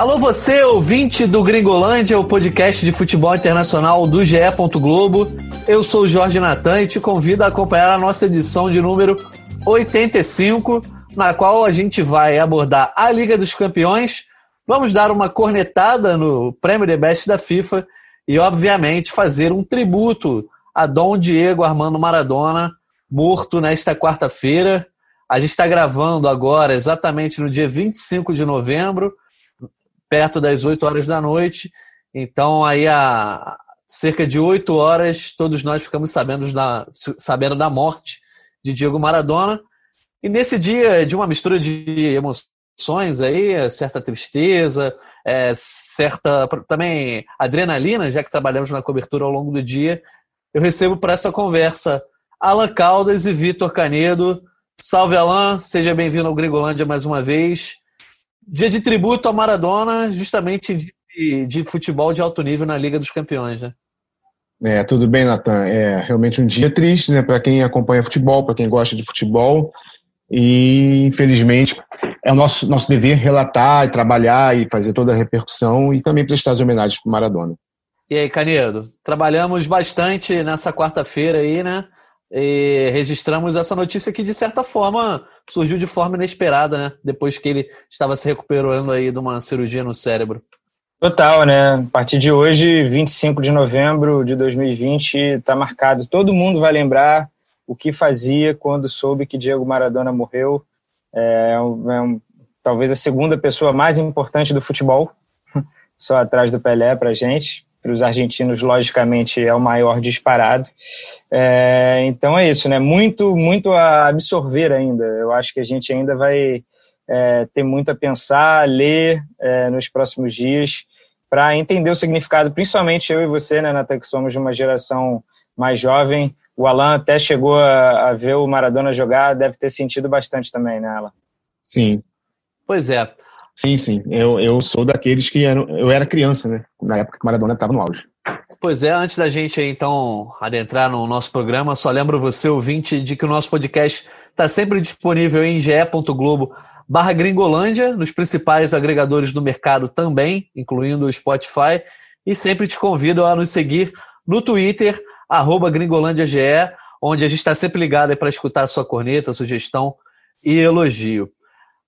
Alô, você, ouvinte do Gringolândia, o podcast de futebol internacional do GE. Globo. Eu sou o Jorge Natan e te convido a acompanhar a nossa edição de número 85, na qual a gente vai abordar a Liga dos Campeões. Vamos dar uma cornetada no Prêmio The Best da FIFA e, obviamente, fazer um tributo a Dom Diego Armando Maradona, morto nesta quarta-feira. A gente está gravando agora, exatamente no dia 25 de novembro perto das 8 horas da noite. Então, aí, há cerca de 8 horas, todos nós ficamos sabendo da, sabendo da morte de Diego Maradona. E nesse dia, de uma mistura de emoções aí, certa tristeza, é, certa também adrenalina, já que trabalhamos na cobertura ao longo do dia, eu recebo para essa conversa Alan Caldas e Vitor Canedo. Salve, Alan, seja bem-vindo ao Gregolândia mais uma vez. Dia de tributo a Maradona, justamente de, de futebol de alto nível na Liga dos Campeões, né? É, tudo bem, Natan. É realmente um dia triste, né, para quem acompanha futebol, para quem gosta de futebol. E, infelizmente, é o nosso, nosso dever relatar e trabalhar e fazer toda a repercussão e também prestar as homenagens para Maradona. E aí, Canedo? Trabalhamos bastante nessa quarta-feira aí, né? E registramos essa notícia que, de certa forma, surgiu de forma inesperada, né? Depois que ele estava se recuperando aí de uma cirurgia no cérebro. Total, né? A partir de hoje, 25 de novembro de 2020, está marcado. Todo mundo vai lembrar o que fazia quando soube que Diego Maradona morreu. É, é um, talvez a segunda pessoa mais importante do futebol, só atrás do Pelé para gente para os argentinos, logicamente, é o maior disparado. É, então é isso, né? Muito, muito a absorver ainda. Eu acho que a gente ainda vai é, ter muito a pensar, ler é, nos próximos dias para entender o significado, principalmente eu e você, né, Natan, que somos de uma geração mais jovem. O Alan até chegou a, a ver o Maradona jogar, deve ter sentido bastante também, né, Alan? Sim. Pois é. Sim, sim. Eu, eu sou daqueles que eram, eu era criança, né? Na época que Maradona estava no auge. Pois é, antes da gente então adentrar no nosso programa, só lembro você, ouvinte, de que o nosso podcast está sempre disponível em ge.globo barra Gringolândia, nos principais agregadores do mercado também, incluindo o Spotify, e sempre te convido a nos seguir no Twitter, arroba GringolândiaGE, onde a gente está sempre ligado para escutar a sua corneta, sugestão e elogio.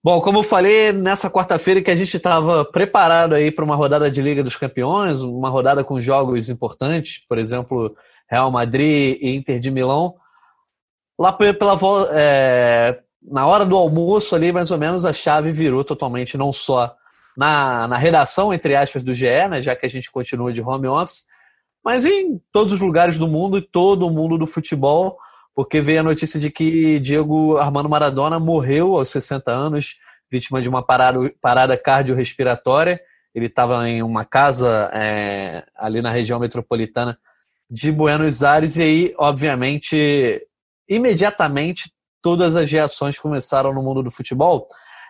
Bom, como eu falei, nessa quarta-feira que a gente estava preparado aí para uma rodada de Liga dos Campeões, uma rodada com jogos importantes, por exemplo, Real Madrid e Inter de Milão. Lá pela é, na hora do almoço ali, mais ou menos, a chave virou totalmente, não só na, na redação, entre aspas, do GE, né, já que a gente continua de home office, mas em todos os lugares do mundo e todo o mundo do futebol porque veio a notícia de que Diego Armando Maradona morreu aos 60 anos, vítima de uma parada, parada cardiorrespiratória. Ele estava em uma casa é, ali na região metropolitana de Buenos Aires, e aí, obviamente, imediatamente todas as reações começaram no mundo do futebol.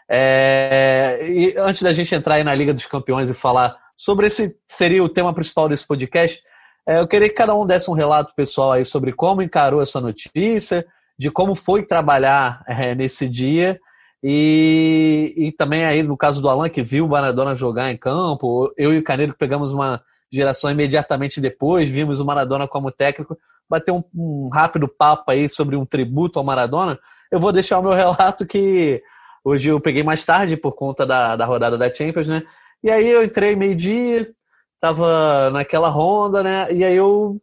É, e antes da gente entrar aí na Liga dos Campeões e falar sobre esse seria o tema principal desse podcast, eu queria que cada um desse um relato pessoal aí sobre como encarou essa notícia, de como foi trabalhar é, nesse dia e, e também aí no caso do Alan que viu o Maradona jogar em campo, eu e o Caneiro pegamos uma geração imediatamente depois, vimos o Maradona como técnico, bater um, um rápido papo aí sobre um tributo ao Maradona. Eu vou deixar o meu relato que hoje eu peguei mais tarde por conta da, da rodada da Champions, né? E aí eu entrei meio-dia, tava naquela ronda, né? E aí eu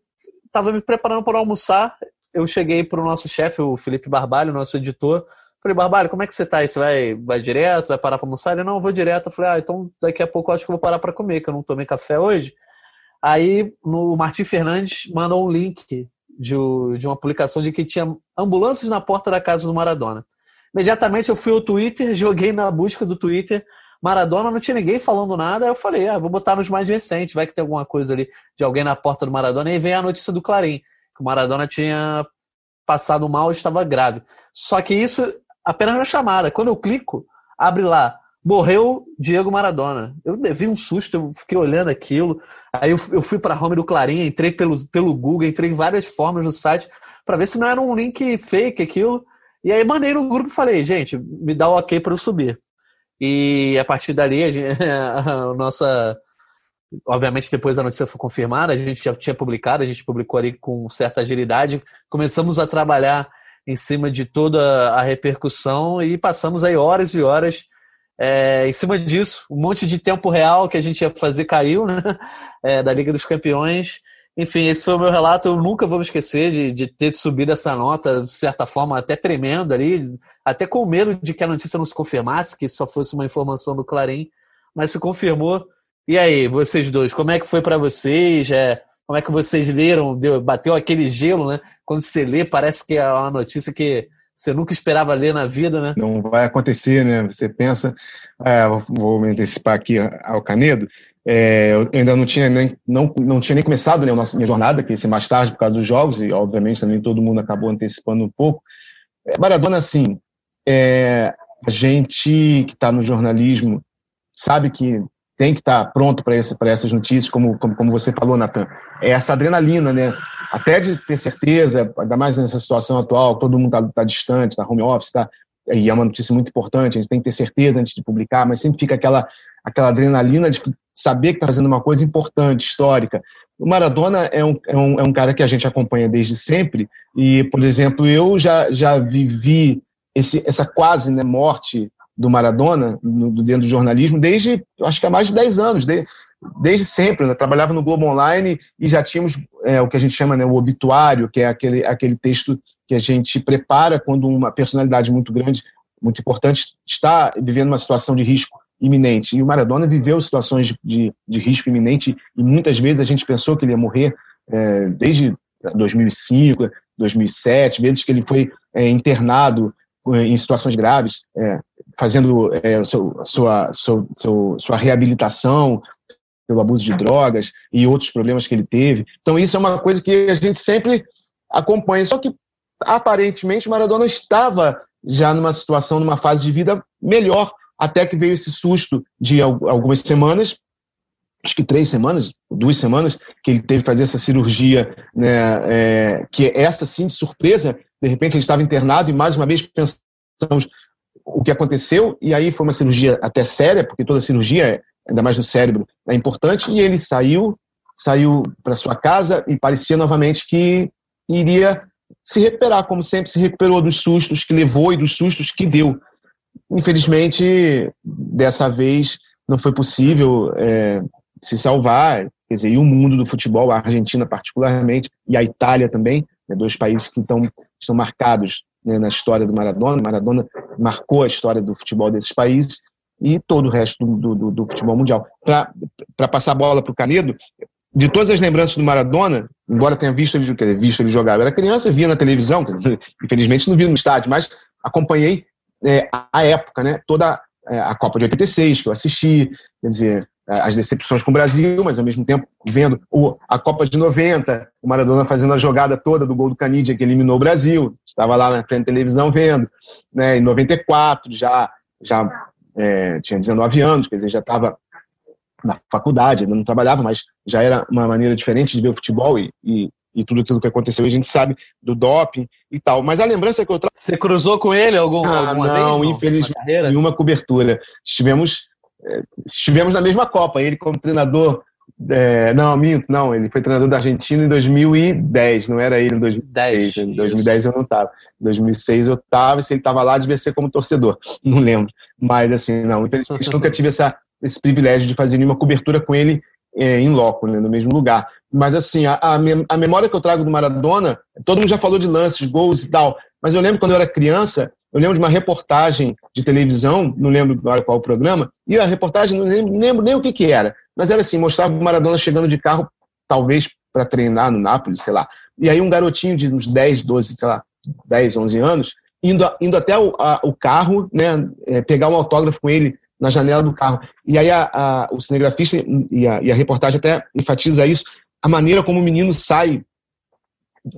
tava me preparando para almoçar. Eu cheguei para o nosso chefe, o Felipe Barbalho, nosso editor. Falei, Barbalho, como é que você tá aí? Você vai, vai direto? Vai parar para almoçar? Ele, não, vou direto. Eu falei, ah, então daqui a pouco eu acho que eu vou parar para comer, que eu não tomei café hoje. Aí no Martim Fernandes mandou um link de, de uma publicação de que tinha ambulâncias na porta da casa do Maradona. Imediatamente eu fui ao Twitter, joguei na busca do Twitter Maradona não tinha ninguém falando nada, eu falei, ah, vou botar nos mais recentes, vai que tem alguma coisa ali de alguém na porta do Maradona, e aí vem a notícia do Clarim, que o Maradona tinha passado mal e estava grave. Só que isso apenas na chamada. Quando eu clico, abre lá, morreu Diego Maradona. Eu devi um susto, eu fiquei olhando aquilo. Aí eu, eu fui para a home do Clarim, entrei pelo, pelo Google, entrei em várias formas no site para ver se não era um link fake aquilo. E aí mandei no grupo e falei, gente, me dá o ok para eu subir. E a partir dali, a, gente, a nossa. Obviamente, depois a notícia foi confirmada, a gente já tinha publicado, a gente publicou ali com certa agilidade. Começamos a trabalhar em cima de toda a repercussão e passamos aí horas e horas é, em cima disso. Um monte de tempo real que a gente ia fazer caiu, né? É, da Liga dos Campeões. Enfim, esse foi o meu relato. Eu nunca vou me esquecer de, de ter subido essa nota, de certa forma, até tremendo ali, até com medo de que a notícia não se confirmasse, que só fosse uma informação do Clarim, mas se confirmou. E aí, vocês dois, como é que foi para vocês? É, como é que vocês leram? Deu, bateu aquele gelo, né? Quando você lê, parece que é uma notícia que você nunca esperava ler na vida, né? Não vai acontecer, né? Você pensa, é, vou me antecipar aqui ao Canedo, é, eu ainda não tinha nem, não, não tinha nem começado né, a minha jornada, que ia ser mais tarde por causa dos jogos, e obviamente também todo mundo acabou antecipando um pouco. É, Maradona, assim, é, a gente que está no jornalismo sabe que tem que estar tá pronto para essas notícias, como, como, como você falou, Natan. É essa adrenalina, né? Até de ter certeza, ainda mais nessa situação atual, todo mundo está tá distante, está home office, tá, e é uma notícia muito importante, a gente tem que ter certeza antes de publicar, mas sempre fica aquela, aquela adrenalina de saber que está fazendo uma coisa importante, histórica. O Maradona é um, é, um, é um cara que a gente acompanha desde sempre, e, por exemplo, eu já, já vivi esse, essa quase né, morte do Maradona no, dentro do jornalismo desde, acho que há mais de 10 anos, de, desde sempre. Né? Trabalhava no Globo Online e já tínhamos é, o que a gente chama né, o obituário, que é aquele, aquele texto que a gente prepara quando uma personalidade muito grande, muito importante, está vivendo uma situação de risco iminente. E o Maradona viveu situações de, de, de risco iminente e muitas vezes a gente pensou que ele ia morrer é, desde 2005, 2007, vezes que ele foi é, internado é, em situações graves, é, fazendo é, seu, sua, seu, seu, sua reabilitação pelo abuso de drogas e outros problemas que ele teve. Então, isso é uma coisa que a gente sempre acompanha. Só que, aparentemente, o Maradona estava já numa situação, numa fase de vida melhor, até que veio esse susto de algumas semanas, acho que três semanas, duas semanas, que ele teve que fazer essa cirurgia, né, é, que essa sim, de surpresa, de repente ele estava internado e mais uma vez pensamos o que aconteceu, e aí foi uma cirurgia até séria, porque toda cirurgia, ainda mais no cérebro, é importante, e ele saiu, saiu para sua casa e parecia novamente que iria se recuperar, como sempre se recuperou dos sustos que levou e dos sustos que deu. Infelizmente, dessa vez não foi possível é, se salvar, quer dizer, e o mundo do futebol, a Argentina particularmente, e a Itália também, né, dois países que estão, estão marcados né, na história do Maradona. Maradona marcou a história do futebol desses países e todo o resto do, do, do futebol mundial. Para passar a bola para o Canedo, de todas as lembranças do Maradona, embora tenha visto ele, visto ele jogar, eu era criança, via na televisão, infelizmente não vi no estádio, mas acompanhei é, a época, né, toda é, a Copa de 86 que eu assisti, quer dizer, é, as decepções com o Brasil, mas ao mesmo tempo vendo o, a Copa de 90, o Maradona fazendo a jogada toda do gol do Canidia que eliminou o Brasil, estava lá na frente da televisão vendo, né, em 94 já, já é, tinha 19 anos, quer dizer, já estava na faculdade, ainda não trabalhava, mas já era uma maneira diferente de ver o futebol e, e, e tudo aquilo que aconteceu, a gente sabe do doping e tal. Mas a lembrança que eu trago. Você cruzou com ele algum, ah, alguma não, vez? Não, infelizmente, nenhuma cobertura. Estivemos estivemos na mesma Copa. Ele como treinador. É, não, minto, não. Ele foi treinador da Argentina em 2010, não era ele em 2010. em 2010 eu não estava. Em 2006 eu estava, e se ele estava lá, devia ser como torcedor. Não lembro. Mas, assim, não. Infelizmente, nunca tive essa, esse privilégio de fazer nenhuma cobertura com ele é, em loco, né, no mesmo lugar. Mas, assim, a, a, memória que eu trago do Maradona, todo mundo já falou de lances, gols e tal. Mas eu lembro quando eu era criança, eu lembro de uma reportagem de televisão, não lembro agora qual o programa, e a reportagem, não lembro, lembro nem o que, que era, mas era assim, mostrava o Maradona chegando de carro, talvez para treinar no Nápoles, sei lá. E aí um garotinho de uns 10, 12, sei lá, 10, 11 anos, indo, indo até o, a, o carro, né, é, pegar um autógrafo com ele na janela do carro. E aí a, a, o cinegrafista e a, e a reportagem até enfatiza isso, a maneira como o menino sai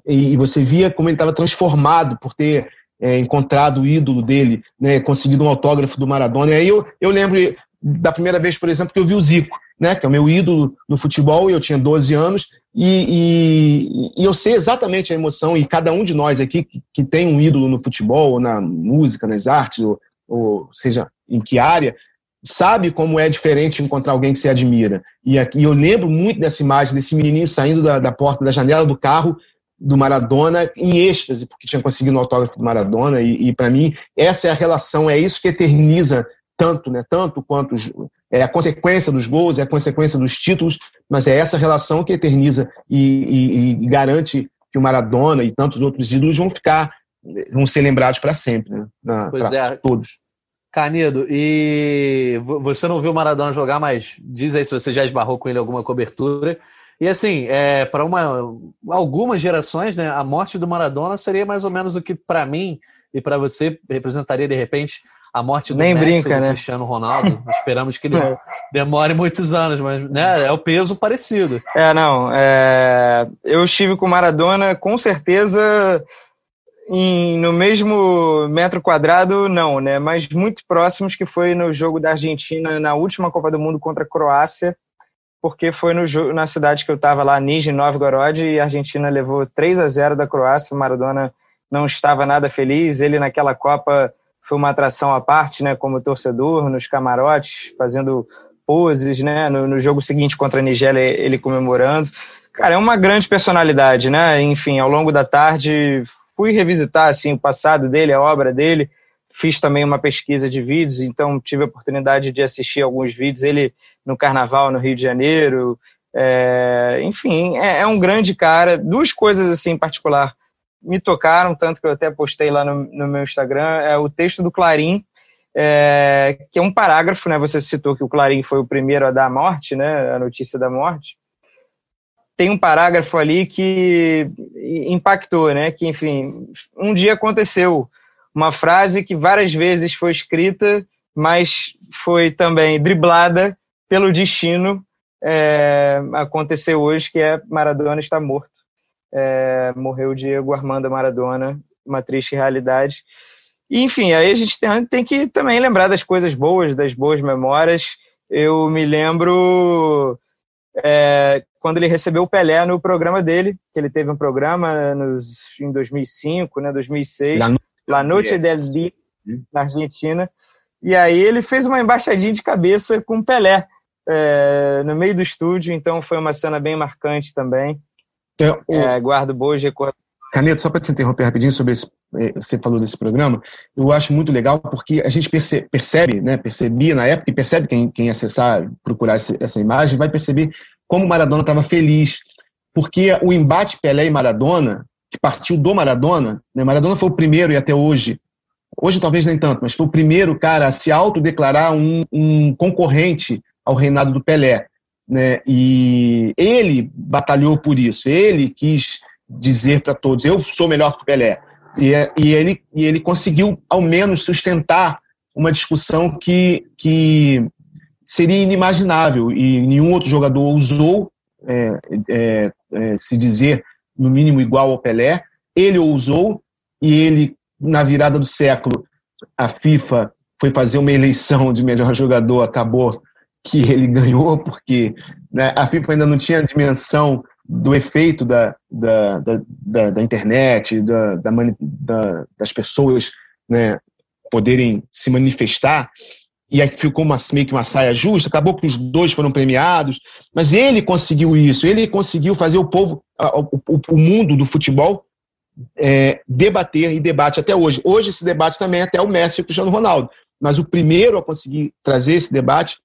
e, e você via como ele estava transformado por ter é, encontrado o ídolo dele, né, conseguido um autógrafo do Maradona. E aí eu, eu lembro da primeira vez, por exemplo, que eu vi o Zico, né, que é o meu ídolo no futebol, e eu tinha 12 anos, E, e, e, eu sei exatamente a emoção, e cada um de nós aqui que, que tem um ídolo no futebol, ou na música, nas artes, ou, ou seja, em que área, sabe como é diferente encontrar alguém que você admira. E, e eu lembro muito dessa imagem, desse menininho saindo da, da porta da janela do carro do Maradona em êxtase, porque tinha conseguido o autógrafo do Maradona, e, e para mim essa é a relação, é isso que eterniza tanto, né? Tanto quanto é a consequência dos gols, é a consequência dos títulos, mas é essa relação que eterniza e, e, e garante que o Maradona e tantos outros ídolos vão ficar, vão ser lembrados para sempre, né? Na, pois é. Todos. Canedo, e você não viu o Maradona jogar, mas diz aí se você já esbarrou com ele alguma cobertura. E assim, é, para algumas gerações, né, a morte do Maradona seria mais ou menos o que para mim e para você representaria de repente a morte do Nem Messi brinca, do né? Cristiano Ronaldo. Esperamos que ele é. demore muitos anos, mas né, é o peso parecido. É, não. É... Eu estive com Maradona, com certeza, em, no mesmo metro quadrado, não, né? Mas muito próximos, que foi no jogo da Argentina na última Copa do Mundo contra a Croácia, porque foi no, na cidade que eu estava lá, Nizhny Novgorod, e a Argentina levou 3 a 0 da Croácia. Maradona não estava nada feliz. Ele naquela Copa foi uma atração à parte, né, como torcedor, nos camarotes, fazendo poses, né, no, no jogo seguinte contra a Nigéria, ele comemorando. Cara, é uma grande personalidade, né, enfim, ao longo da tarde fui revisitar, assim, o passado dele, a obra dele, fiz também uma pesquisa de vídeos, então tive a oportunidade de assistir alguns vídeos, ele no Carnaval no Rio de Janeiro, é, enfim, é, é, um grande cara. Duas coisas assim em particular me tocaram, tanto que eu até postei lá no, no meu Instagram, é o texto do Clarim, é, que é um parágrafo, né? Você citou que o Clarim foi o primeiro a dar a morte, né? A notícia da morte. Tem um parágrafo ali que impactou, né? Que, enfim, um dia aconteceu uma frase que várias vezes foi escrita, mas foi também driblada pelo destino. É, aconteceu hoje, que é Maradona está morto é, morreu Diego Armando Maradona, uma triste realidade. E, enfim, aí a gente tem, tem que também lembrar das coisas boas, das boas memórias. Eu me lembro é, quando ele recebeu o Pelé no programa dele, que ele teve um programa nos, em 2005, né, 2006, La, La Noche yes. del Dia, na Argentina. E aí ele fez uma embaixadinha de cabeça com o Pelé é, no meio do estúdio, então foi uma cena bem marcante também. É, o... é, guardo boas recordações. Caneto, só para te interromper rapidinho sobre esse, eh, você falou desse programa, eu acho muito legal porque a gente percebe, percebe né, percebia na época e percebe quem, quem acessar, procurar essa imagem, vai perceber como Maradona estava feliz, porque o embate Pelé e Maradona, que partiu do Maradona, né, Maradona foi o primeiro e até hoje, hoje talvez nem tanto, mas foi o primeiro cara a se autodeclarar um, um concorrente ao reinado do Pelé. Né? E ele batalhou por isso, ele quis dizer para todos: eu sou melhor que o Pelé. E, e, ele, e ele conseguiu, ao menos, sustentar uma discussão que, que seria inimaginável e nenhum outro jogador ousou é, é, é, se dizer, no mínimo, igual ao Pelé. Ele ousou e ele, na virada do século, a FIFA foi fazer uma eleição de melhor jogador, acabou que ele ganhou, porque né, a FIFA ainda não tinha a dimensão do efeito da, da, da, da, da internet, da, da, das pessoas né, poderem se manifestar, e aí ficou uma, meio que uma saia justa, acabou que os dois foram premiados, mas ele conseguiu isso, ele conseguiu fazer o povo, o, o, mundo do futebol é, debater e debate até hoje. Hoje esse debate também é até o Messi e o Cristiano Ronaldo, mas o primeiro a conseguir trazer esse debate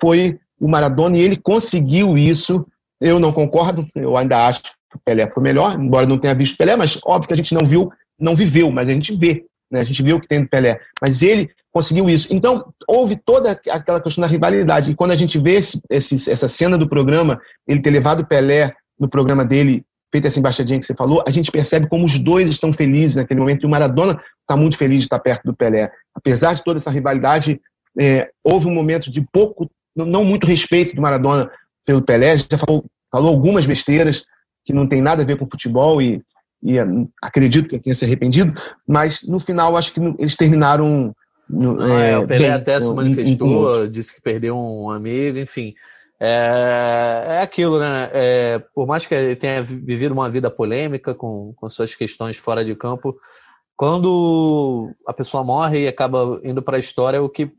foi o Maradona e ele conseguiu isso. Eu não concordo, eu ainda acho que o Pelé foi melhor, embora não tenha visto Pelé, mas óbvio que a gente não viu, não viveu, mas a gente vê, né? a gente vê o que tem do Pelé. Mas ele conseguiu isso. Então, houve toda aquela questão da rivalidade. E quando a gente vê esse, esse, essa cena do programa, ele ter levado o Pelé no programa dele, feito essa embaixadinha que você falou, a gente percebe como os dois estão felizes naquele momento. E o Maradona está muito feliz de estar perto do Pelé. Apesar de toda essa rivalidade, é, houve um momento de pouco não muito respeito do Maradona pelo Pelé, já falou, falou algumas besteiras que não tem nada a ver com futebol e, e acredito que tenha se arrependido, mas no final acho que eles terminaram. No, ah, é, o Pelé bem, até se manifestou, disse que perdeu um amigo, enfim. é, é aquilo, né? É, por mais que ele tenha vivido uma vida polêmica com, com suas questões fora de campo, quando a pessoa morre e acaba indo para a história, o que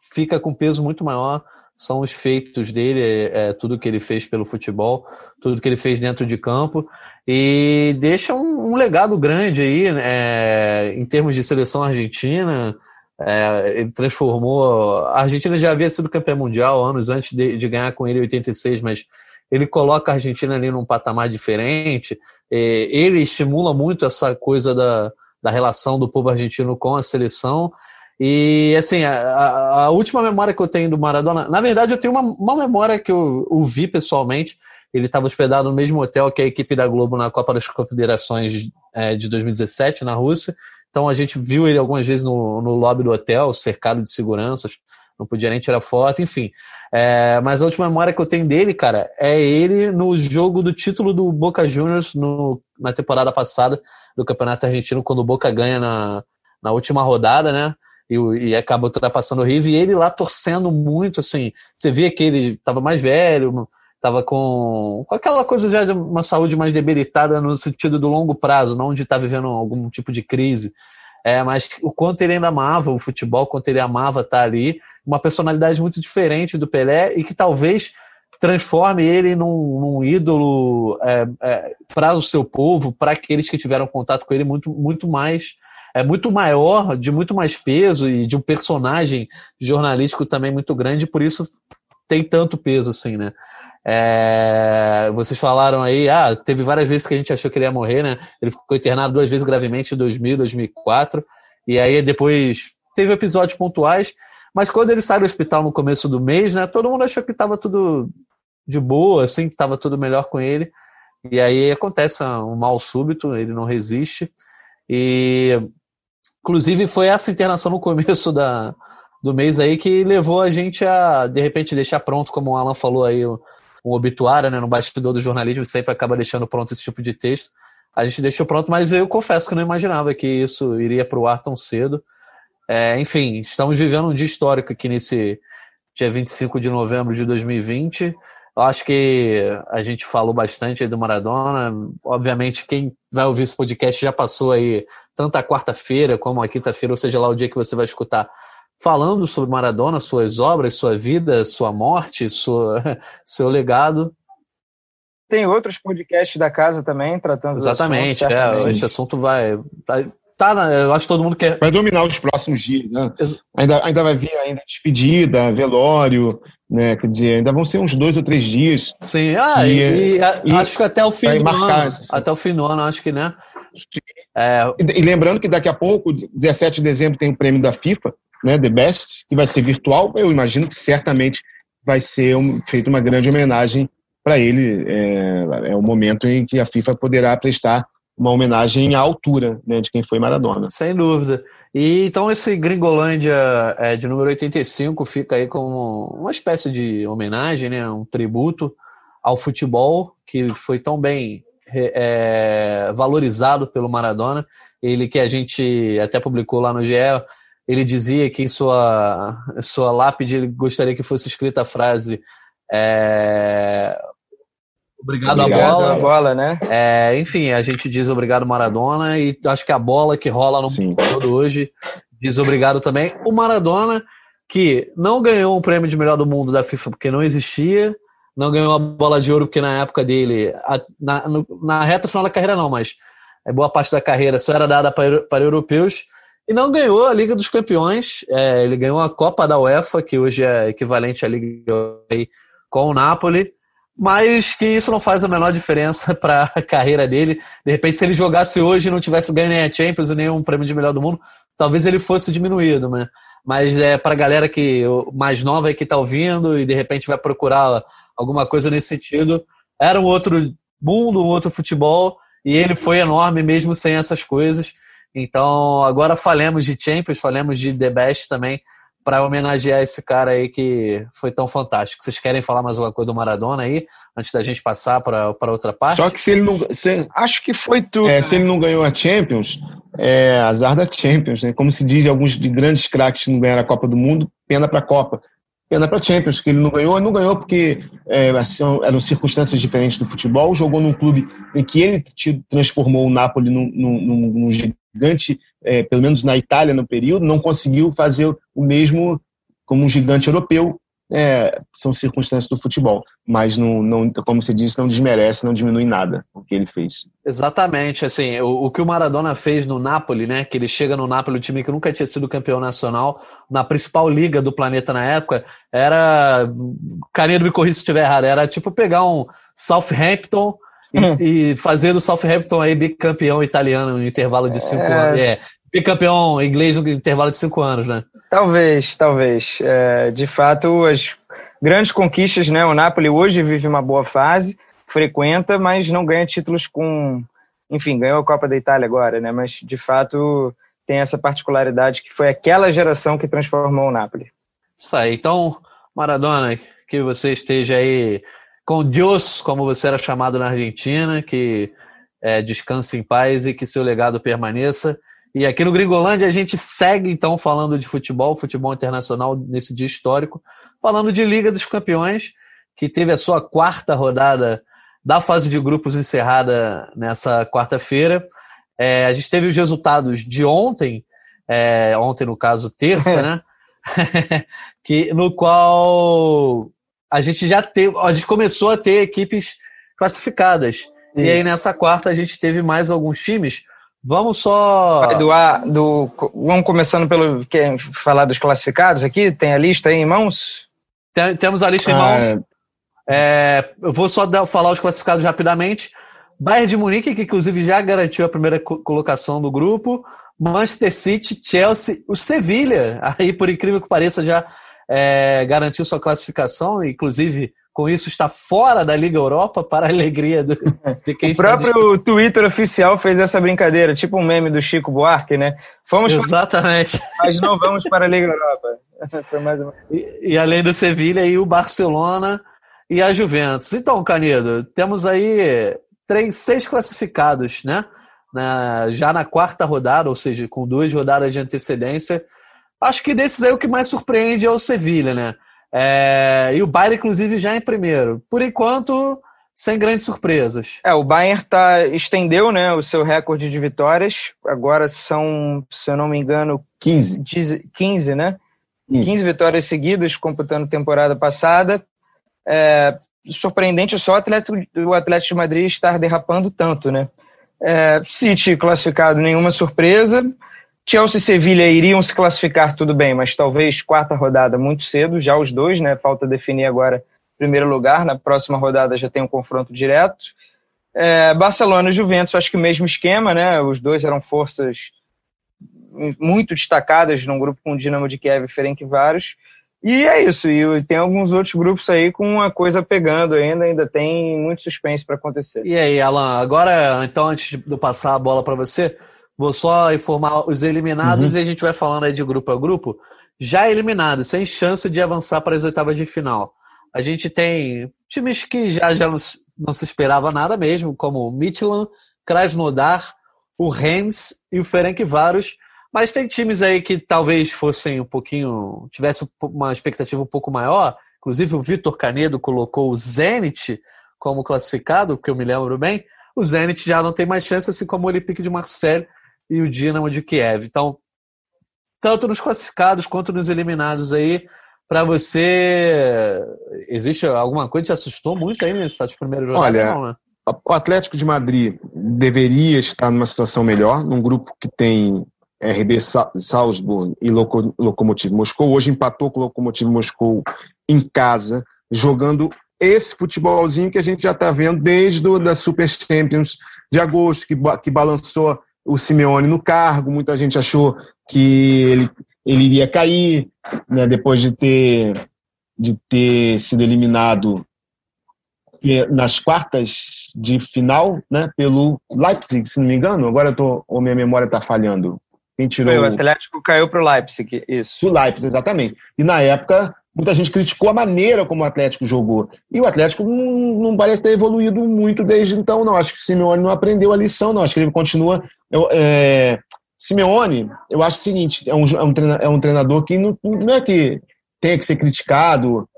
fica com peso muito maior são os feitos dele, é, é, tudo que ele fez pelo futebol, tudo que ele fez dentro de campo e deixa um, um legado grande aí é, em termos de seleção argentina. É, ele transformou. A Argentina já havia sido campeã mundial anos antes de, de, ganhar com ele em 86, mas ele coloca a Argentina ali num patamar diferente. É, ele estimula muito essa coisa da, da relação do povo argentino com a seleção. E assim, a, a, última memória que eu tenho do Maradona, na verdade, eu tenho uma, uma memória que eu, vi pessoalmente. Ele estava hospedado no mesmo hotel que a equipe da Globo na Copa das Confederações é, de 2017, na Rússia. Então a gente viu ele algumas vezes no, no lobby do hotel, cercado de seguranças, não podia nem tirar foto, enfim. É, mas a última memória que eu tenho dele, cara, é ele no jogo do título do Boca Juniors no, na temporada passada do Campeonato Argentino, quando o Boca ganha na, na última rodada, né? E, e acaba ultrapassando o River, e ele lá torcendo muito, assim. Você via que ele estava mais velho, estava com, com aquela coisa já de uma saúde mais debilitada no sentido do longo prazo, não de estar tá vivendo algum tipo de crise. É, mas o quanto ele ainda amava o futebol, o quanto ele amava estar tá ali, uma personalidade muito diferente do Pelé e que talvez transforme ele num, num ídolo é, é, para o seu povo, para aqueles que tiveram contato com ele muito, muito mais é muito maior, de muito mais peso e de um personagem jornalístico também muito grande, por isso tem tanto peso assim, né? É, vocês falaram aí, ah, teve várias vezes que a gente achou que ele ia morrer, né? Ele ficou internado duas vezes gravemente em 2000, 2004, e aí depois teve episódios pontuais, mas quando ele sai do hospital no começo do mês, né, todo mundo achou que estava tudo de boa, assim, que estava tudo melhor com ele, e aí acontece um mal súbito, ele não resiste, e inclusive foi essa internação no começo da, do mês aí que levou a gente a, de repente, deixar pronto, como o Alan falou aí, um obituário, né, no bastidor do jornalismo, sempre acaba deixando pronto esse tipo de texto. A gente deixou pronto, mas eu confesso que não imaginava que isso iria para o ar tão cedo. É, enfim, estamos vivendo um dia histórico aqui nesse dia 25 de novembro de 2020. Eu acho que a gente falou bastante aí do Maradona. Obviamente, quem vai ouvir esse podcast já passou aí tanto a quarta-feira como a quinta-feira, ou seja lá o dia que você vai escutar falando sobre Maradona, suas obras, sua vida, sua morte, sua, seu legado. Tem outros podcasts da casa também tratando Exatamente, assuntos, é, esse assunto vai. Tá, tá, eu acho que todo mundo quer. Vai dominar os próximos dias, né? Ainda, ainda vai vir ainda despedida, velório, né? Quer dizer, ainda vão ser uns dois ou três dias. Sim, ah, e, e, e acho que até o fim do ano. Assim. Até o fim do ano, acho que, né? É... E, e lembrando que daqui a pouco, 17 de dezembro, tem o prêmio da FIFA né, The Best, que vai ser virtual. Eu imagino que certamente vai ser um, feita uma grande homenagem para ele. É, é o momento em que a FIFA poderá prestar uma homenagem à altura né, de quem foi Maradona. Sem dúvida. E então esse Gringolândia é, de número 85 fica aí como uma espécie de homenagem, né, um tributo ao futebol que foi tão bem é, valorizado pelo Maradona. Ele que a gente até publicou lá no GE, ele dizia que em sua, sua lápide ele gostaria que fosse escrita a frase é, Obrigado, obrigado à bola. bola né? É, enfim, a gente diz obrigado Maradona e acho que a bola que rola no Sim. mundo todo hoje diz obrigado também. O Maradona, que não ganhou um prêmio de melhor do mundo da FIFA porque não existia, não ganhou a bola de ouro porque na época dele, a, na, no, na reta final da carreira não, mas boa parte da carreira só era dada para, para europeus e não ganhou a Liga dos Campeões. É, ele ganhou a Copa da UEFA, que hoje é equivalente à Liga com o Napoli. Mas que isso não faz a menor diferença para a carreira dele. De repente, se ele jogasse hoje e não tivesse ganho nem a Champions nem um prêmio de melhor do mundo, talvez ele fosse diminuído, né? Mas é para a galera que mais nova que está ouvindo e de repente vai procurar alguma coisa nesse sentido, era um outro mundo, um outro futebol, e ele foi enorme mesmo sem essas coisas. Então, agora falemos de Champions, falemos de The Best também, para homenagear esse cara aí que foi tão fantástico. Vocês querem falar mais alguma coisa do Maradona aí, antes da gente passar para outra parte? Só que se ele não. Se, Acho que foi tudo. É, se ele não ganhou a Champions, é azar da Champions, né? Como se diz alguns de grandes craques que não ganharam a Copa do Mundo, pena para a Copa. pena para Champions, que ele não ganhou. Não ganhou porque é, assim, eram circunstâncias diferentes do futebol. Jogou num clube em que ele transformou o Napoli num, num, num gigante, é, pelo menos na Itália no período. Não conseguiu fazer o mesmo como um gigante europeu é, são circunstâncias do futebol, mas não, não, como você disse, não desmerece, não diminui nada o que ele fez. Exatamente, assim, o, o, que o Maradona fez no Napoli, né, que ele chega no Napoli, o time que nunca tinha sido campeão nacional, na principal liga do planeta na época, era, Carinha do me corrija se estiver errado, era tipo pegar um Southampton e, e fazer do Southampton aí bicampeão italiano no intervalo de cinco é... anos, é, bicampeão inglês no intervalo de cinco anos, né? Talvez, talvez. É, de fato, as grandes conquistas, né? O Napoli hoje vive uma boa fase, frequenta, mas não ganha títulos com. Enfim, ganhou a Copa da Itália agora, né? Mas de fato tem essa particularidade que foi aquela geração que transformou o Napoli. Isso aí. Então, Maradona, que você esteja aí com Deus, como você era chamado na Argentina, que é, descanse em paz e que seu legado permaneça. E aqui no Gringolândia a gente segue então falando de futebol, futebol internacional nesse dia histórico, falando de Liga dos Campeões, que teve a sua quarta rodada da fase de grupos encerrada nessa quarta-feira. É, a gente teve os resultados de ontem, é, ontem no caso terça, né? que, no qual a gente já teve, a gente começou a ter equipes classificadas. Isso. E aí nessa quarta a gente teve mais alguns times. Vamos só. Do, do, vamos começando pelo. Quer falar dos classificados aqui? Tem a lista aí em mãos? Tem, temos a lista em mãos. Ah, é, eu vou só dar, falar os classificados rapidamente. Bayern de Munique, que inclusive já garantiu a primeira colocação do grupo. Manchester City, Chelsea, o Sevilha, aí por incrível que pareça, já é, garantiu sua classificação, inclusive com isso está fora da Liga Europa para a alegria do, de quem O próprio Twitter oficial fez essa brincadeira, tipo um meme do Chico Buarque, né? Fomos Exatamente. Para... Mas não vamos para a Liga Europa. Foi mais uma... e, e além do Sevilha e o Barcelona e a Juventus. Então, Canedo, temos aí três, seis classificados, né? Na, já na quarta rodada, ou seja, com duas rodadas de antecedência. Acho que desses aí o que mais surpreende é o Sevilha, né? É, e o Bayern, inclusive, já em primeiro. Por enquanto, sem grandes surpresas. É, o Bayern tá, estendeu né, o seu recorde de vitórias. Agora são, se eu não me engano, 15, 15 né? 15, 15 vitórias seguidas, computando temporada passada. É, surpreendente só o Atlético, o Atlético de Madrid estar derrapando tanto, né? É, City classificado, nenhuma surpresa. Chelsea e Sevilha iriam se classificar tudo bem, mas talvez quarta rodada muito cedo, já os dois, né? Falta definir agora primeiro lugar. Na próxima rodada já tem um confronto direto. É, Barcelona e Juventus, acho que o mesmo esquema, né? Os dois eram forças muito destacadas num grupo com o Dinamo de Kiev e Ferencváros. E é isso. E tem alguns outros grupos aí com a coisa pegando ainda, ainda tem muito suspense para acontecer. E aí, Alan, agora, então, antes de eu passar a bola para você, Vou só informar os eliminados uhum. e a gente vai falando aí de grupo a grupo. Já eliminados, sem chance de avançar para as oitavas de final. A gente tem times que já, já não, não se esperava nada mesmo, como o Midland, Krasnodar, o Rennes e o Ferencváros. Mas tem times aí que talvez fossem um pouquinho. tivesse uma expectativa um pouco maior. Inclusive o Vitor Canedo colocou o Zenit como classificado, que eu me lembro bem. O Zenit já não tem mais chance, assim como o Olympique de Marseille e o Dinamo de Kiev. Então, tanto nos classificados quanto nos eliminados aí, para você, existe alguma coisa que te assustou muito aí nessas primeiras rodadas? Olha, não, né? o Atlético de Madrid deveria estar numa situação melhor, num grupo que tem RB Salzburg e Lokomotiv Moscou. Hoje empatou com o Lokomotiv Moscou em casa, jogando esse futebolzinho que a gente já está vendo desde o, da Super Champions de agosto, que, que balançou o Simeone no cargo, muita gente achou que ele, ele iria cair, né, depois de ter, de ter sido eliminado nas quartas de final, né, pelo Leipzig, se não me engano. Agora eu tô, ou minha memória está falhando. Quem tirou? o Atlético caiu para o Leipzig, isso. O Leipzig, exatamente. E na época muita gente criticou a maneira como o Atlético jogou. E o Atlético não, não, parece ter evoluído muito desde então, não. Acho que o Simeone não aprendeu a lição, não. Acho que ele continua. É, Simeone, eu acho o seguinte: é um, é um, treinador, é um treinador que não, não é que tenha que ser criticado.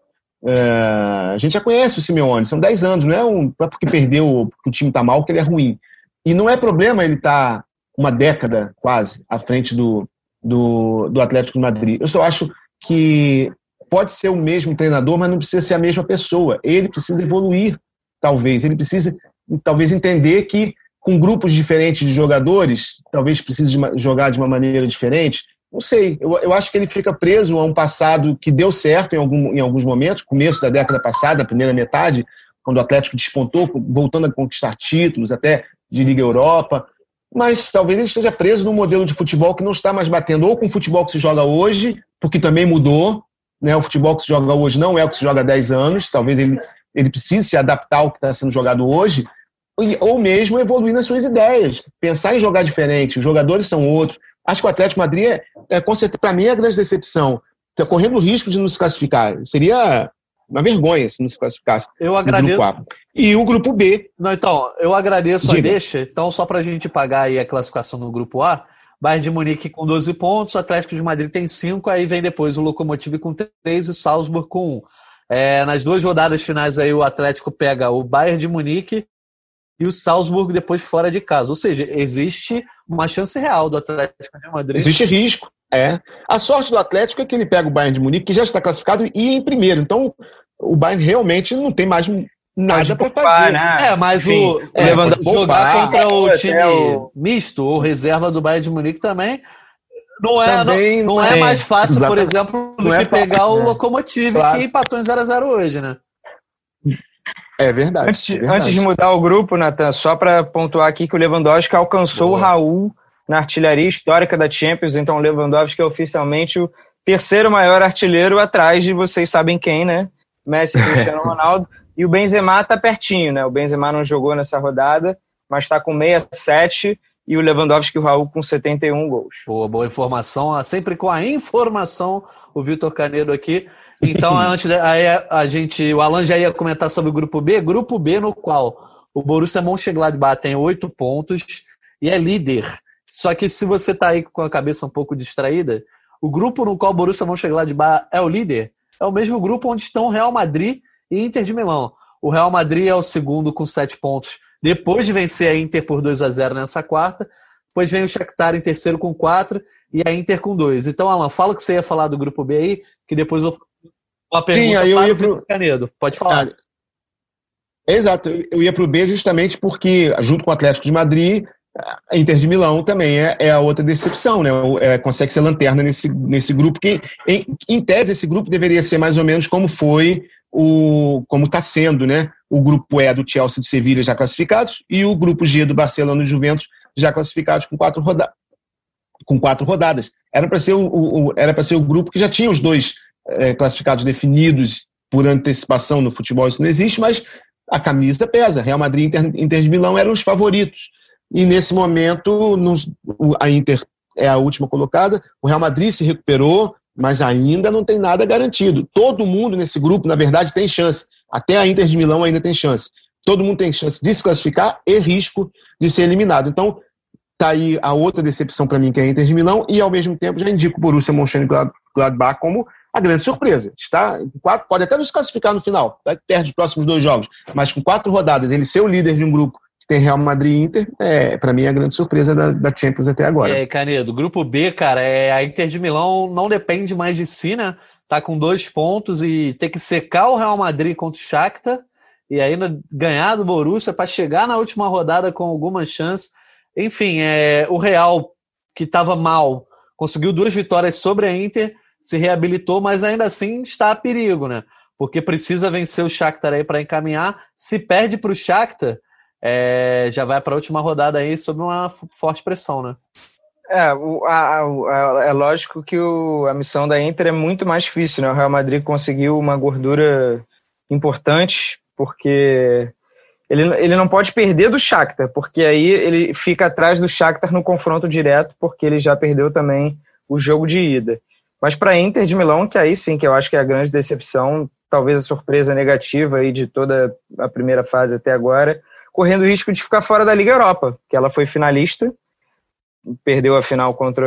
É, a gente já conhece o Simeone, são 10 anos, não é, um, não é porque perdeu, porque o time está mal, que ele é ruim. E não é problema ele estar tá uma década quase à frente do, do, do Atlético de Madrid. Eu só acho que pode ser o mesmo treinador, mas não precisa ser a mesma pessoa. Ele precisa evoluir, talvez. Ele precisa, talvez, entender que com grupos diferentes de jogadores, talvez precise de jogar de uma maneira diferente. Não sei, eu, eu acho que ele fica preso a um passado que deu certo em, algum, em alguns momentos, começo da década passada, primeira metade, quando o Atlético despontou, voltando a conquistar títulos, até de Liga Europa. Mas talvez ele esteja preso num modelo de futebol que não está mais batendo ou com o futebol que se joga hoje, porque também mudou, né? O futebol que se joga hoje não é o que se joga há 10 anos, talvez ele, ele precise se adaptar ao que está sendo jogado hoje, ou mesmo evoluir nas suas ideias, pensar em jogar diferente, os jogadores são outros. Acho que o Atlético Madrid, é, é para mim, é a grande decepção. Está correndo o risco de não se classificar. Seria uma vergonha se não se classificasse. Eu agradeço. E o grupo B. Não, então, eu agradeço Diga. a deixa. Então, só para a gente pagar aí a classificação no grupo A, Bayern de Munique com 12 pontos, o Atlético de Madrid tem 5, aí vem depois o Lokomotiv com 3 e o Salzburg com 1. É, nas duas rodadas finais aí o Atlético pega o Bayern de Munique e o Salzburg depois fora de casa. Ou seja, existe uma chance real do Atlético de Madrid. Existe risco, é. A sorte do Atlético é que ele pega o Bayern de Munique, que já está classificado, e em primeiro. Então, o Bayern realmente não tem mais nada para fazer. Né? É, mas Sim, o, é, jogar contra o time o... misto ou reserva do Bayern de Munique também não é, também, não, não é, é mais fácil, exatamente. por exemplo, do é que pegar fácil, o né? Locomotive claro. que empatou em 0x0 hoje, né? É verdade, antes, é verdade. Antes de mudar o grupo, Natan, só para pontuar aqui que o Lewandowski alcançou Boa. o Raul na artilharia histórica da Champions, então o Lewandowski é oficialmente o terceiro maior artilheiro atrás de vocês sabem quem, né? Messi Cristiano Ronaldo. E o Benzema tá pertinho, né? O Benzema não jogou nessa rodada, mas está com 67 e o Lewandowski e o Raul com 71 gols. Boa, boa informação. Sempre com a informação, o Vitor Canedo aqui. Então, antes aí a gente, o Alan já ia comentar sobre o grupo B, grupo B no qual o Borussia Mönchengladbach tem oito pontos e é líder. Só que se você tá aí com a cabeça um pouco distraída, o grupo no qual o Borussia Mönchengladbach é o líder é o mesmo grupo onde estão Real Madrid e Inter de Milão. O Real Madrid é o segundo com sete pontos, depois de vencer a Inter por 2 a 0 nessa quarta. Depois vem o Shakhtar em terceiro com quatro e a Inter com dois. Então, Alan, fala o que você ia falar do grupo B aí, que depois eu vou uma pergunta Sim, aí eu ia pro... Canedo. Pode falar. Ah, exato, eu ia para o B justamente porque, junto com o Atlético de Madrid, a Inter de Milão também é, é a outra decepção, né? É, consegue ser lanterna nesse, nesse grupo, que, em, em tese, esse grupo deveria ser mais ou menos como foi o como está sendo, né? O grupo E do Chelsea e do Sevilha já classificados e o grupo G do Barcelona e Juventus já classificados com quatro, roda com quatro rodadas. Era para ser o, o, era para ser o grupo que já tinha os dois é, classificados definidos por antecipação no futebol, isso não existe, mas a camisa pesa. Real Madrid e Inter, Inter de Milão eram os favoritos. E nesse momento, nos, a Inter é a última colocada, o Real Madrid se recuperou, mas ainda não tem nada garantido. Todo mundo nesse grupo, na verdade, tem chance. Até a Inter de Milão ainda tem chance. Todo mundo tem chance de se classificar e risco de ser eliminado. Então, tá aí a outra decepção para mim, que é a Inter de Milão, e ao mesmo tempo já indico o Borussia Mönchengladbach como a grande surpresa. Está quatro, pode até nos classificar no final, perde os próximos dois jogos, mas com quatro rodadas, ele ser o líder de um grupo que tem Real Madrid e Inter, é, para mim é a grande surpresa da, da Champions até agora. É, Canedo, grupo B, cara, é, a Inter de Milão não depende mais de si, né? Tá com dois pontos e tem que secar o Real Madrid contra o Shakhtar e ainda ganhar do Borussia para chegar na última rodada com alguma chance. Enfim, é, o Real, que estava mal, conseguiu duas vitórias sobre a Inter, se reabilitou, mas ainda assim está a perigo, né? Porque precisa vencer o Shakhtar aí para encaminhar. Se perde para o Shakhtar, é, já vai para a última rodada aí sob uma forte pressão, né? É, o, a, a, é lógico que o, a missão da Inter é muito mais difícil, né? O Real Madrid conseguiu uma gordura importante, porque ele, ele não pode perder do Shakhtar, porque aí ele fica atrás do Shakhtar no confronto direto, porque ele já perdeu também o jogo de ida. Mas para a Inter de Milão, que aí sim que eu acho que é a grande decepção, talvez a surpresa negativa aí de toda a primeira fase até agora, correndo o risco de ficar fora da Liga Europa, que ela foi finalista, perdeu a final contra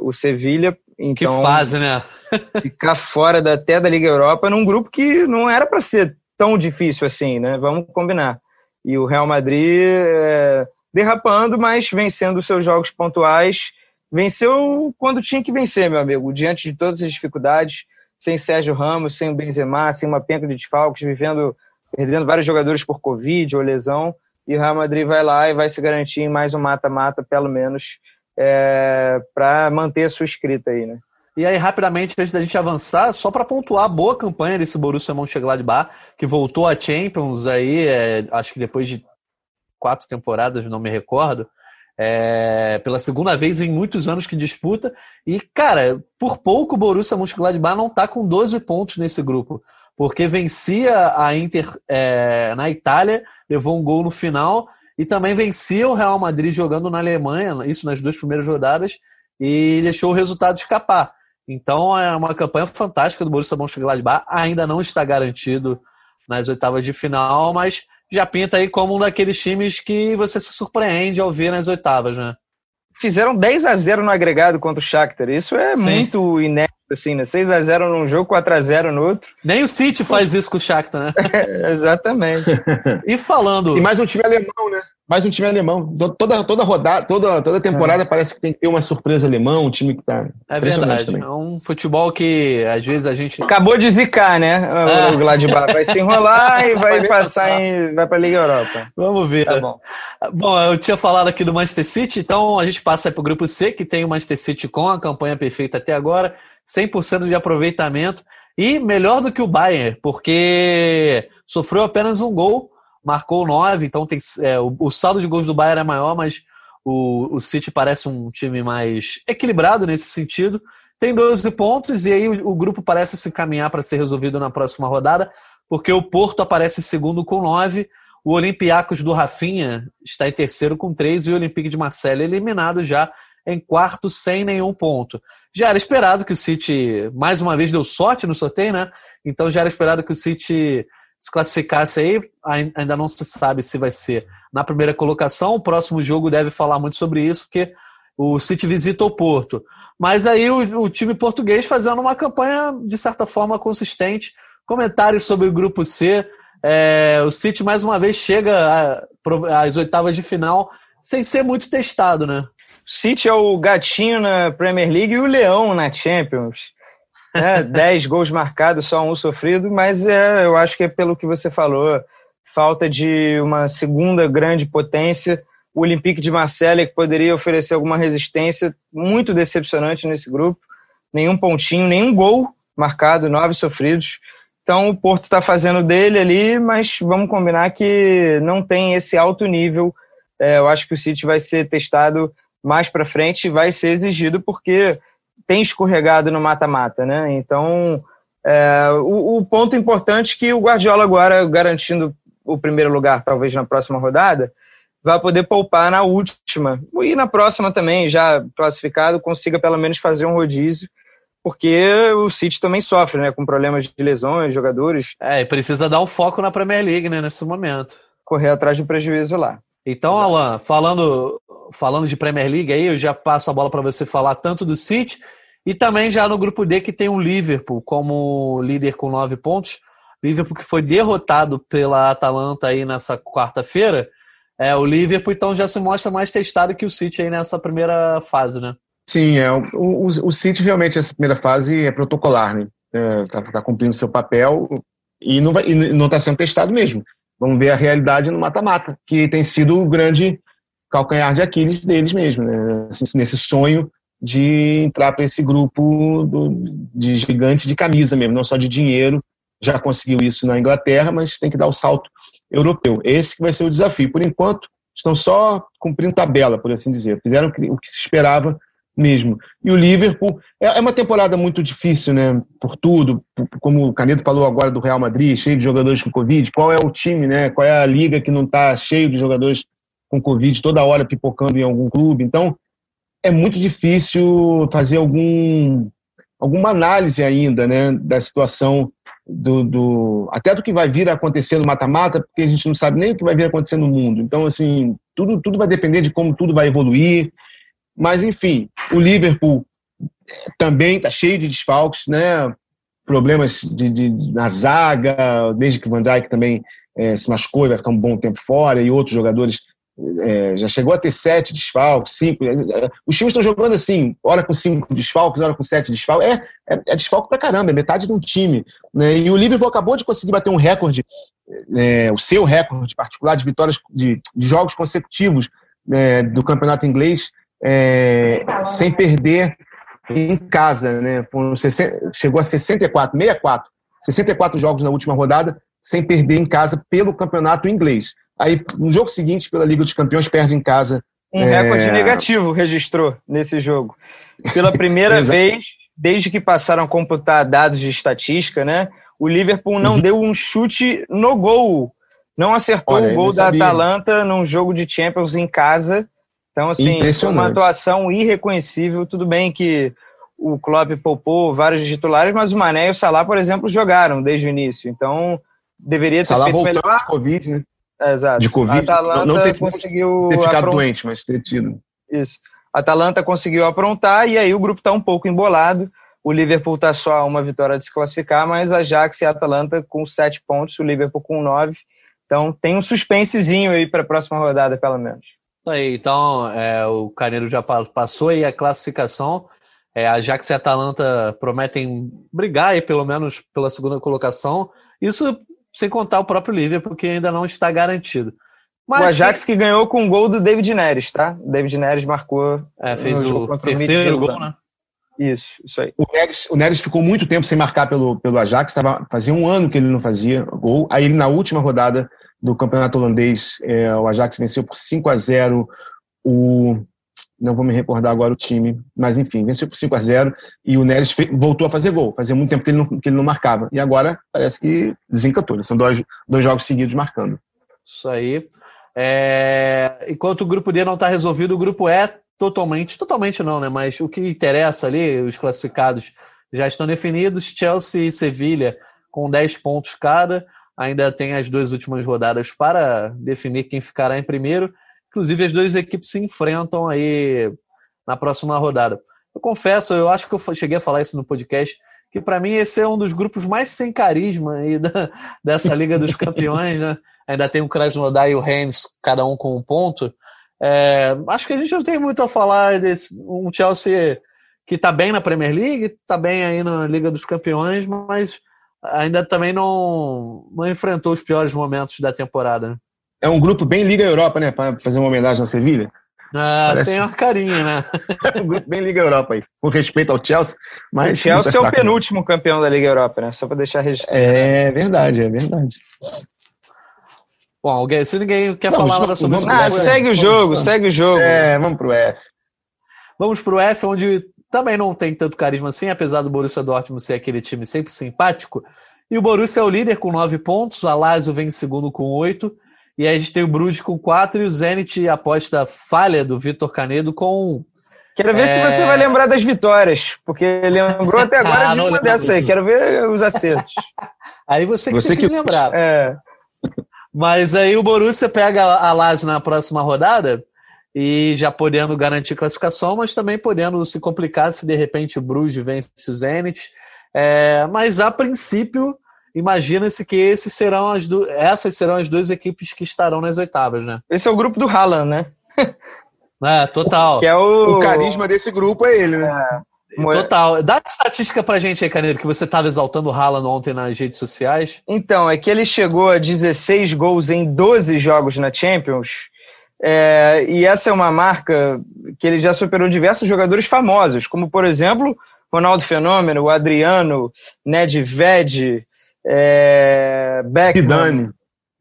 o Sevilha. Então, que fase, né? ficar fora da, até da Liga Europa num grupo que não era para ser tão difícil assim, né? Vamos combinar. E o Real Madrid é, derrapando, mas vencendo os seus jogos pontuais. Venceu quando tinha que vencer, meu amigo, diante de todas as dificuldades, sem Sérgio Ramos, sem o Benzema, sem uma penca de desfalques, vivendo, perdendo vários jogadores por Covid ou lesão. E o Real Madrid vai lá e vai se garantir em mais um mata-mata, pelo menos, é, para manter a sua escrita aí, né? E aí, rapidamente, antes da gente avançar, só para pontuar a boa campanha desse Borussia Mönchengladbach, que voltou a Champions aí, é, acho que depois de quatro temporadas, não me recordo, é, pela segunda vez em muitos anos que disputa. E, cara, por pouco o Borussia Mönchengladbach não está com 12 pontos nesse grupo, porque vencia a Inter é, na Itália, levou um gol no final, e também vencia o Real Madrid jogando na Alemanha, isso nas duas primeiras rodadas, e deixou o resultado escapar. Então é uma campanha fantástica do Borussia Mönchengladbach. Ainda não está garantido nas oitavas de final, mas já pinta aí como um daqueles times que você se surpreende ao ver nas oitavas, né? Fizeram 10 a 0 no agregado contra o Shakhtar. Isso é Sim. muito inédito, assim, né? 6 a 0 num jogo, 4 a 0 no outro. Nem o City faz isso com o Shakhtar, né? É, exatamente. e falando... E mais um time alemão, né? Mais um time alemão. Toda, toda rodada, toda, toda temporada é. parece que tem que ter uma surpresa alemão, um time que tá. É verdade. Também. É um futebol que às vezes a gente. Acabou de zicar, né? É. O Gladbach vai se enrolar e vai, vai passar em. vai pra Liga Europa. Vamos ver. Tá bom. bom, eu tinha falado aqui do Manchester City, então a gente passa para o grupo C, que tem o Manchester City com a campanha perfeita até agora, 100% de aproveitamento e melhor do que o Bayern, porque sofreu apenas um gol marcou nove, então tem, é, o, o, saldo de gols do Bayern é maior, mas o, o City parece um time mais equilibrado nesse sentido. Tem 12 pontos e aí o, o grupo parece se caminhar para ser resolvido na próxima rodada, porque o Porto aparece segundo com nove, o Olympiacos do Rafinha está em terceiro com três e o Olympique de Marseille eliminado já em quarto sem nenhum ponto. Já era esperado que o City, mais uma vez, deu sorte no sorteio, né? Então já era esperado que o City se classificasse aí, ainda não se sabe se vai ser na primeira colocação. O próximo jogo deve falar muito sobre isso, porque o City visita o Porto. Mas aí o, o time português fazendo uma campanha, de certa forma, consistente. Comentários sobre o grupo C. É, o City, mais uma vez, chega às oitavas de final sem ser muito testado, né? City é o gatinho na Premier League e o leão na Champions né? Dez gols marcados, só um sofrido, mas é, eu acho que é pelo que você falou, falta de uma segunda grande potência. O Olympique de Marseille, que poderia oferecer alguma resistência, muito decepcionante nesse grupo. Nenhum pontinho, nenhum gol marcado, nove sofridos. Então o Porto está fazendo dele ali, mas vamos combinar que não tem esse alto nível. É, eu acho que o City vai ser testado mais para frente, vai ser exigido, porque tem escorregado no mata-mata, né? Então, é, o, o, ponto importante é que o Guardiola agora, garantindo o primeiro lugar, talvez na próxima rodada, vai poder poupar na última. E na próxima também, já classificado, consiga pelo menos fazer um rodízio, porque o City também sofre, né? Com problemas de lesões, jogadores. É, e precisa dar um foco na Premier League, né? Nesse momento. Correr atrás do prejuízo lá. Então, Alan, falando, falando de Premier League aí, eu já passo a bola para você falar tanto do City e também já no grupo D que tem o Liverpool como líder com nove pontos. Liverpool que foi derrotado pela Atalanta aí nessa quarta-feira. É, o Liverpool então já se mostra mais testado que o City aí nessa primeira fase, né? Sim, é, o, o, o City realmente nessa primeira fase é protocolar, né? É, tá cumprindo seu papel e não está sendo testado mesmo. Vamos ver a realidade no mata-mata, que tem sido o grande calcanhar de Aquiles deles mesmo, né? Assim, nesse sonho de entrar para esse grupo do, de gigante de camisa mesmo, não só de dinheiro. Já conseguiu isso na Inglaterra, mas tem que dar o salto europeu. Esse que vai ser o desafio. Por enquanto, estão só cumprindo tabela, por assim dizer. Fizeram o que se esperava mesmo. E o Liverpool é, é uma temporada muito difícil, né? Por tudo, como o Caneto falou agora do Real Madrid, cheio de jogadores com Covid. Qual é o time, né? Qual é a liga que não está cheio de jogadores com Covid toda hora pipocando em algum clube? Então, é muito difícil fazer algum, alguma análise ainda né, da situação do, do, até do que vai vir a acontecer no mata-mata, porque a gente não sabe nem o que vai vir a acontecer no mundo. Então, assim, tudo, tudo vai depender de como tudo vai evoluir. Mas, enfim, o Liverpool também está cheio de desfalques, né? Problemas de, de, na zaga, desde que o Van Dijk também é, se machucou e vai ficar um bom tempo fora, e outros jogadores é, já chegou a ter sete desfalques, cinco. É, é, os times estão jogando assim, hora com cinco desfalques, hora com sete desfalques. É, é, é desfalque pra caramba, é metade de um time. Né? E o Liverpool acabou de conseguir bater um recorde, é, o seu recorde particular de vitórias de, de jogos consecutivos né, do campeonato inglês, é, sem perder em casa. Né? 60, chegou a 64, 64, 64 jogos na última rodada, sem perder em casa pelo campeonato inglês. Aí, no jogo seguinte, pela Liga dos Campeões, perde em casa. Um é... recorde negativo registrou nesse jogo. Pela primeira vez, desde que passaram a computar dados de estatística, né? O Liverpool não uhum. deu um chute no gol. Não acertou Olha, o gol da sabia. Atalanta num jogo de Champions em casa. Então, assim, uma atuação irreconhecível. Tudo bem que o Klopp poupou vários titulares, mas o Mané e o Salah, por exemplo, jogaram desde o início. Então, deveria ter Salah feito melhor. Covid, né? Exato. De Covid. Atalanta não, ter, conseguiu ter ficado apron... doente, mas ter tido. Isso. A Atalanta conseguiu aprontar e aí o grupo está um pouco embolado. O Liverpool está só a uma vitória de se classificar, mas a Ajax e a Atalanta com sete pontos, o Liverpool com nove. Então tem um suspensezinho aí para a próxima rodada, pelo menos. Aí, então, é, o Caneiro já passou aí a classificação. É, a Ajax e a Atalanta prometem brigar aí, pelo menos pela segunda colocação. Isso sem contar o próprio Liverpool, que ainda não está garantido. Mas o Ajax que... que ganhou com o gol do David Neres, tá? O David Neres marcou. É, fez o terceiro o gol, né? Isso, isso aí. O Neres, o Neres ficou muito tempo sem marcar pelo, pelo Ajax, tava, fazia um ano que ele não fazia gol. Aí ele, na última rodada do campeonato holandês, é, o Ajax venceu por 5 a 0 o não vou me recordar agora o time, mas enfim, venceu por 5 a 0 e o Neres voltou a fazer gol. Fazia muito tempo que ele, não, que ele não marcava. E agora parece que desencantou. Né? São dois, dois jogos seguidos marcando. Isso aí. É... Enquanto o grupo D não está resolvido, o grupo E totalmente, totalmente não, né? Mas o que interessa ali, os classificados já estão definidos. Chelsea e Sevilha com 10 pontos cada. Ainda tem as duas últimas rodadas para definir quem ficará em primeiro. Inclusive, as duas equipes se enfrentam aí na próxima rodada. Eu confesso, eu acho que eu cheguei a falar isso no podcast, que para mim esse é um dos grupos mais sem carisma aí da, dessa Liga dos Campeões, né? Ainda tem o Krasnodar e o Rennes, cada um com um ponto. É, acho que a gente não tem muito a falar desse um Chelsea que está bem na Premier League, está bem aí na Liga dos Campeões, mas ainda também não, não enfrentou os piores momentos da temporada. Né? É um grupo bem Liga Europa, né? Para fazer uma homenagem ao Sevilha. Ah, Parece... tem uma carinha, né? é um grupo bem Liga Europa aí, com respeito ao Chelsea. Mas o Chelsea é o penúltimo campeão da Liga Europa, né? Só para deixar registrado. É verdade, é verdade. Bom, alguém, se ninguém quer vamos, falar sobre isso. Ah, segue o jogo, vamos, segue o jogo. É, vamos pro F. Vamos pro F, onde também não tem tanto carisma assim, apesar do Borussia Dortmund ser aquele time sempre simpático. E o Borussia é o líder com nove pontos, a Lazio vem em segundo com oito. E aí a gente tem o Bruges com 4 e o Zenit aposta falha do Vitor Canedo com. Quero ver é... se você vai lembrar das vitórias, porque lembrou até agora ah, de uma dessa aí. Quero ver os acertos. aí você que você tem que, que lembrar. É. Mas aí o Borussia pega a Lazio na próxima rodada e já podendo garantir classificação, mas também podendo se complicar se de repente o Bruges vence o Zenit. É, mas a princípio imagina-se que esses serão as do... essas serão as duas equipes que estarão nas oitavas, né? Esse é o grupo do Haaland, né? é, total. Que é o... o carisma desse grupo é ele, né? É. Total. Dá estatística pra gente aí, Caneiro, que você estava exaltando o Haaland ontem nas redes sociais. Então, é que ele chegou a 16 gols em 12 jogos na Champions. É, e essa é uma marca que ele já superou diversos jogadores famosos, como, por exemplo, Ronaldo Fenômeno, o Adriano, Nedved, é, Beckman, Zidane,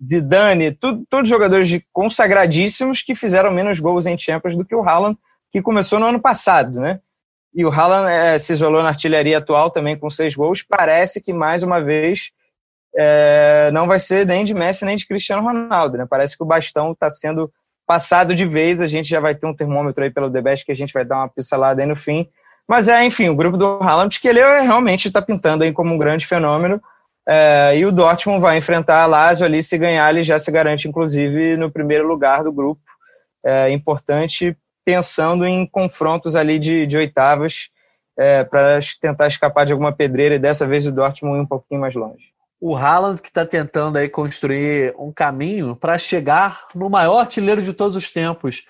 Zidane tudo, todos jogadores de consagradíssimos que fizeram menos gols em Champions do que o Haaland, que começou no ano passado, né? E o Haaland é, se isolou na artilharia atual também com seis gols. Parece que, mais uma vez, é, não vai ser nem de Messi nem de Cristiano Ronaldo, né? Parece que o bastão está sendo passado de vez. A gente já vai ter um termômetro aí pelo The Best que a gente vai dar uma pincelada aí no fim. Mas é, enfim, o grupo do Haaland, que ele realmente está pintando aí como um grande fenômeno. É, e o Dortmund vai enfrentar a Lazio ali, se ganhar ele já se garante, inclusive, no primeiro lugar do grupo. É importante pensando em confrontos ali de, de oitavas. é, para tentar escapar de alguma pedreira e dessa vez o Dortmund ir um pouquinho mais longe. O Haaland que está tentando aí construir um caminho para chegar no maior artilheiro de todos os tempos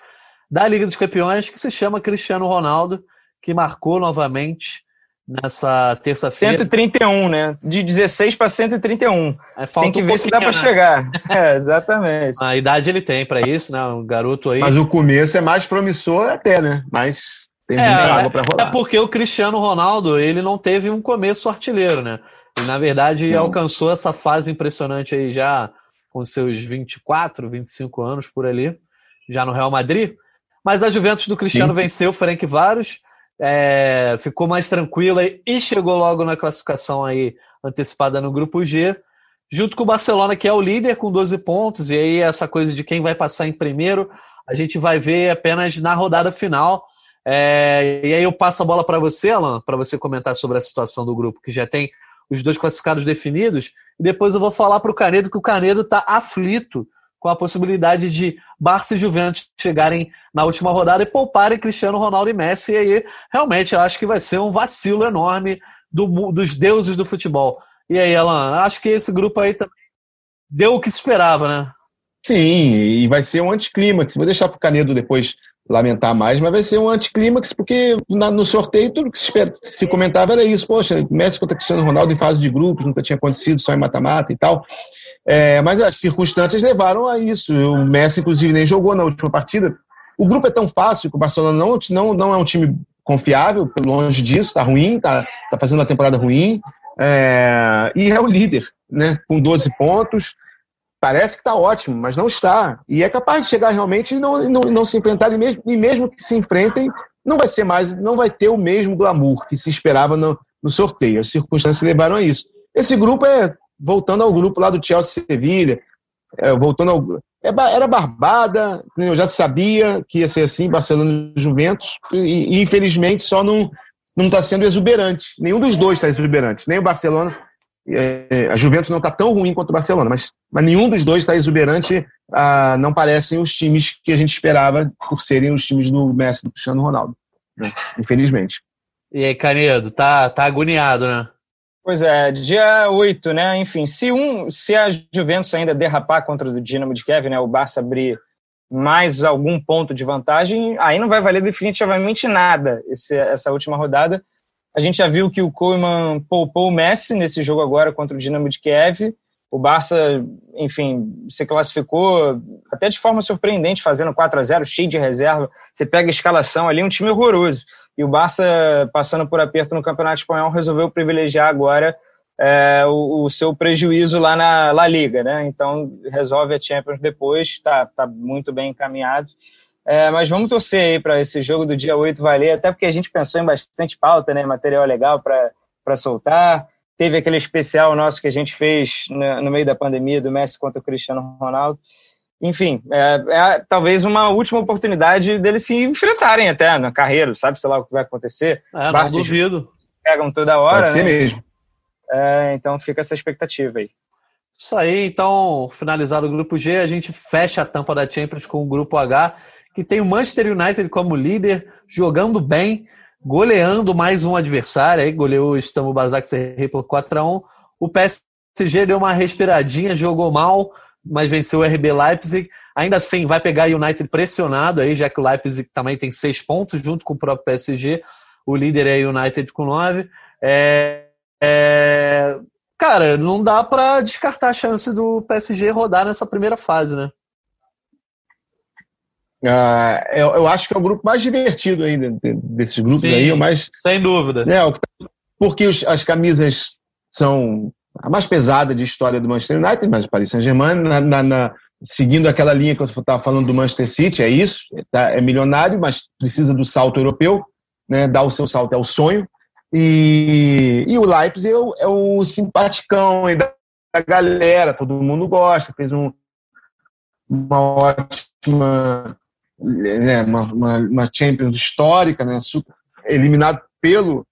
da Liga dos Campeões, que se chama Cristiano Ronaldo, que marcou novamente nessa terça-feira. 131, né? De 16 para 131. É, tem que um ver se dá para né? chegar. É, exatamente. A idade ele tem para isso, né? Um garoto aí. Mas o começo é mais promissor até, né? Mas tem é, água para rolar. É porque o Cristiano Ronaldo, ele não teve um começo artilheiro, né? E na verdade não. alcançou essa fase impressionante aí já com seus 24, 25 anos por ali, já no Real Madrid. Mas a Juventus do Cristiano Sim. venceu o Frank Varos é, ficou mais tranquila e chegou logo na classificação aí antecipada no grupo G, junto com o Barcelona, que é o líder com 12 pontos, e aí essa coisa de quem vai passar em primeiro, a gente vai ver apenas na rodada final. É, e aí eu passo a bola para você, Alan, para você comentar sobre a situação do grupo, que já tem os dois classificados definidos, e depois eu vou falar para o Canedo que o Canedo está aflito com a possibilidade de Barça e Juventus chegarem na última rodada e pouparem Cristiano Ronaldo e Messi. E aí, realmente, eu acho que vai ser um vacilo enorme do, dos deuses do futebol. E aí, Alan, acho que esse grupo aí também deu o que se esperava, né? Sim, e vai ser um anticlímax. Vou deixar para o Canedo depois lamentar mais, mas vai ser um anticlímax, porque na, no sorteio tudo que se, espera, se, comentava era isso. Poxa, Messi contra Cristiano Ronaldo em fase de grupos, nunca tinha acontecido, só em mata-mata e tal. É, mas as circunstâncias levaram a isso. O Messi, inclusive, nem jogou na última partida. O grupo é tão fácil que o Barcelona não, não, não é um time confiável, longe disso, está ruim, está tá fazendo uma temporada ruim. É, e é o líder, né? Com 12 pontos. Parece que está ótimo, mas não está. E é capaz de chegar realmente e não, não, não se enfrentar, e mesmo, e mesmo que se enfrentem, não vai ser mais, não vai ter o mesmo glamour que se esperava no, no sorteio. As circunstâncias levaram a isso. Esse grupo é voltando ao grupo lá do Chelsea Sevilha, é, voltando ao. É, era barbada, eu já sabia que ia ser assim, Barcelona e Juventus, e, infelizmente só não não está sendo exuberante. Nenhum dos dois está exuberante, nem o Barcelona. É, a Juventus não está tão ruim quanto o Barcelona, mas, mas nenhum dos dois está exuberante. Ah, não parecem os times que a gente esperava por serem os times do Messi do Cristiano Ronaldo, né? infelizmente. E aí, Canedo, tá, tá agoniado, né? Pois é, dia 8, né? Enfim, se, um, se a Juventus ainda derrapar contra o Dinamo de Kiev, né? O Barça abrir mais algum ponto de vantagem, aí não vai valer definitivamente nada esse, essa última rodada. A gente já viu que o Koeman poupou o Messi nesse jogo agora contra o Dinamo de Kiev. O Barça, enfim, se classificou até de forma surpreendente, fazendo 4 a 0 cheio de reserva. Você pega a escalação ali, um time horroroso. E o Barça, passando por aperto no Campeonato Espanhol, resolveu privilegiar agora é, o, o, seu prejuízo lá na La Liga, né? Então resolve a Champions depois, está tá muito bem encaminhado. É, mas vamos torcer aí para esse jogo do dia 8 valer, até porque a gente pensou em bastante pauta, né? Material legal para soltar. Teve aquele especial nosso que a gente fez no, no meio da pandemia do Messi contra o Cristiano Ronaldo enfim, é, é, talvez uma última oportunidade deles se enfrentarem até na carreira, sabe, sei lá o que vai acontecer. É, não duvido. Pegam toda hora, Pode ser né? mesmo. É, então fica essa expectativa aí. Isso aí, então, finalizado o grupo G, a gente fecha a tampa da Champions com o grupo H, que tem o Manchester United como líder, jogando bem, goleando mais um adversário, aí goleou o Istambul Basaksehir por 4 a 1 O PSG deu uma respiradinha, jogou mal, mas venceu o RB Leipzig. Ainda assim, vai pegar o United pressionado aí, já que o Leipzig também tem seis pontos, junto com o próprio PSG. O líder é o United com nove. É, é, cara, não dá para descartar a chance do PSG rodar nessa primeira fase, né? Eu, eu, acho que é o grupo mais divertido aí desses grupos Sim, aí, mais sem dúvida. Né, porque os, as camisas são a mais pesada de história do Manchester United, mas Paris Saint-Germain, na, na, na, seguindo aquela linha que você estava falando do Manchester City, é isso, tá, é milionário, mas precisa do salto europeu, né, dar o seu salto é o sonho, e, e o Leipzig é o, é o simpaticão da galera, todo mundo gosta, fez um, uma ótima né, uma, uma, uma Champions histórica, né, eliminado pelo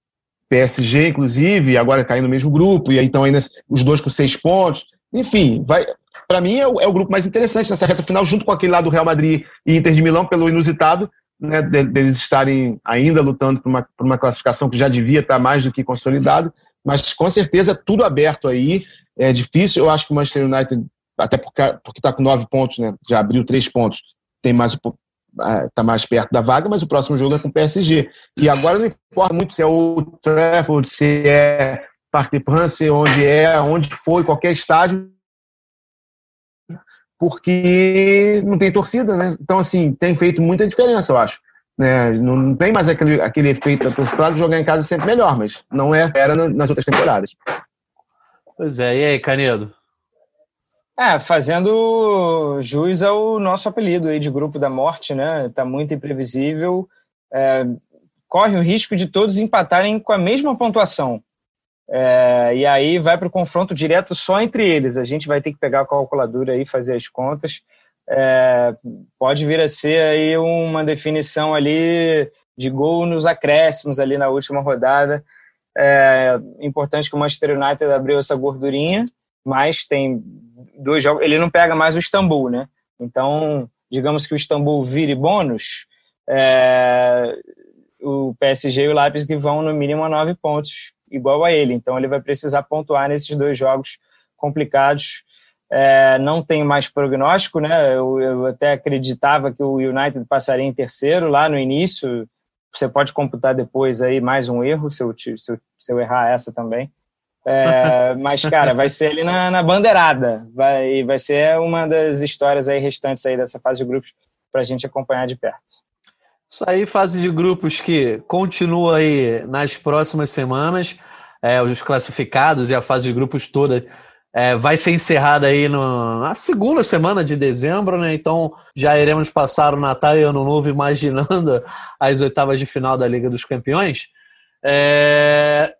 PSG, inclusive, agora caindo no mesmo grupo, e aí então ainda os dois com seis pontos. Enfim, vai. Para mim é o, é o, grupo mais interessante nessa reta final, junto com aquele lá do Real Madrid e Inter de Milão, pelo inusitado, né, deles estarem ainda lutando por uma, por uma classificação que já devia estar mais do que consolidada, mas com certeza tudo aberto aí. É difícil, eu acho que o Manchester United, até porque está com nove pontos, né, já abriu três pontos, tem mais está mais perto da vaga, mas o próximo jogo é com o PSG. E agora não importa muito se é o Trafford, se é Parque de France, onde é, onde foi, qualquer estádio, porque não tem torcida, né? Então, assim, tem feito muita diferença, eu acho. Né? Não tem mais aquele, aquele efeito da torcida. Claro jogar em casa é sempre melhor, mas não é, era nas outras temporadas. Pois é, e aí, Canedo? É, fazendo jus ao nosso apelido aí de Grupo da Morte, né? Tá muito imprevisível. É, corre o risco de todos empatarem com a mesma pontuação. É, e aí vai para o confronto direto só entre eles. A gente vai ter que pegar a calculadora e fazer as contas. É, pode vir a ser aí uma definição ali de gol nos acréscimos ali na última rodada. É importante que o Manchester United abriu essa gordurinha, mas tem dois jogos. Ele não pega mais o Istambul, né? Então, digamos que o Istambul vire bônus, é, o PSG e o Leipzig vão no mínimo a nove pontos igual a ele. Então ele vai precisar pontuar nesses dois jogos complicados. É, não tem mais prognóstico, né? Eu, eu, até acreditava que o United passaria em terceiro lá no início. Você pode computar depois aí mais um erro, se eu, se eu, se eu errar essa também. É, mas, cara, vai ser ali na, na bandeirada. Vai, vai ser uma das histórias aí restantes aí dessa fase de grupos para a gente acompanhar de perto. Isso aí, fase de grupos que continua aí nas próximas semanas. É, os classificados e a fase de grupos toda é, vai ser encerrada aí no, na segunda semana de dezembro, né? Então já iremos passar o Natal e Ano Novo imaginando as oitavas de final da Liga dos Campeões. É,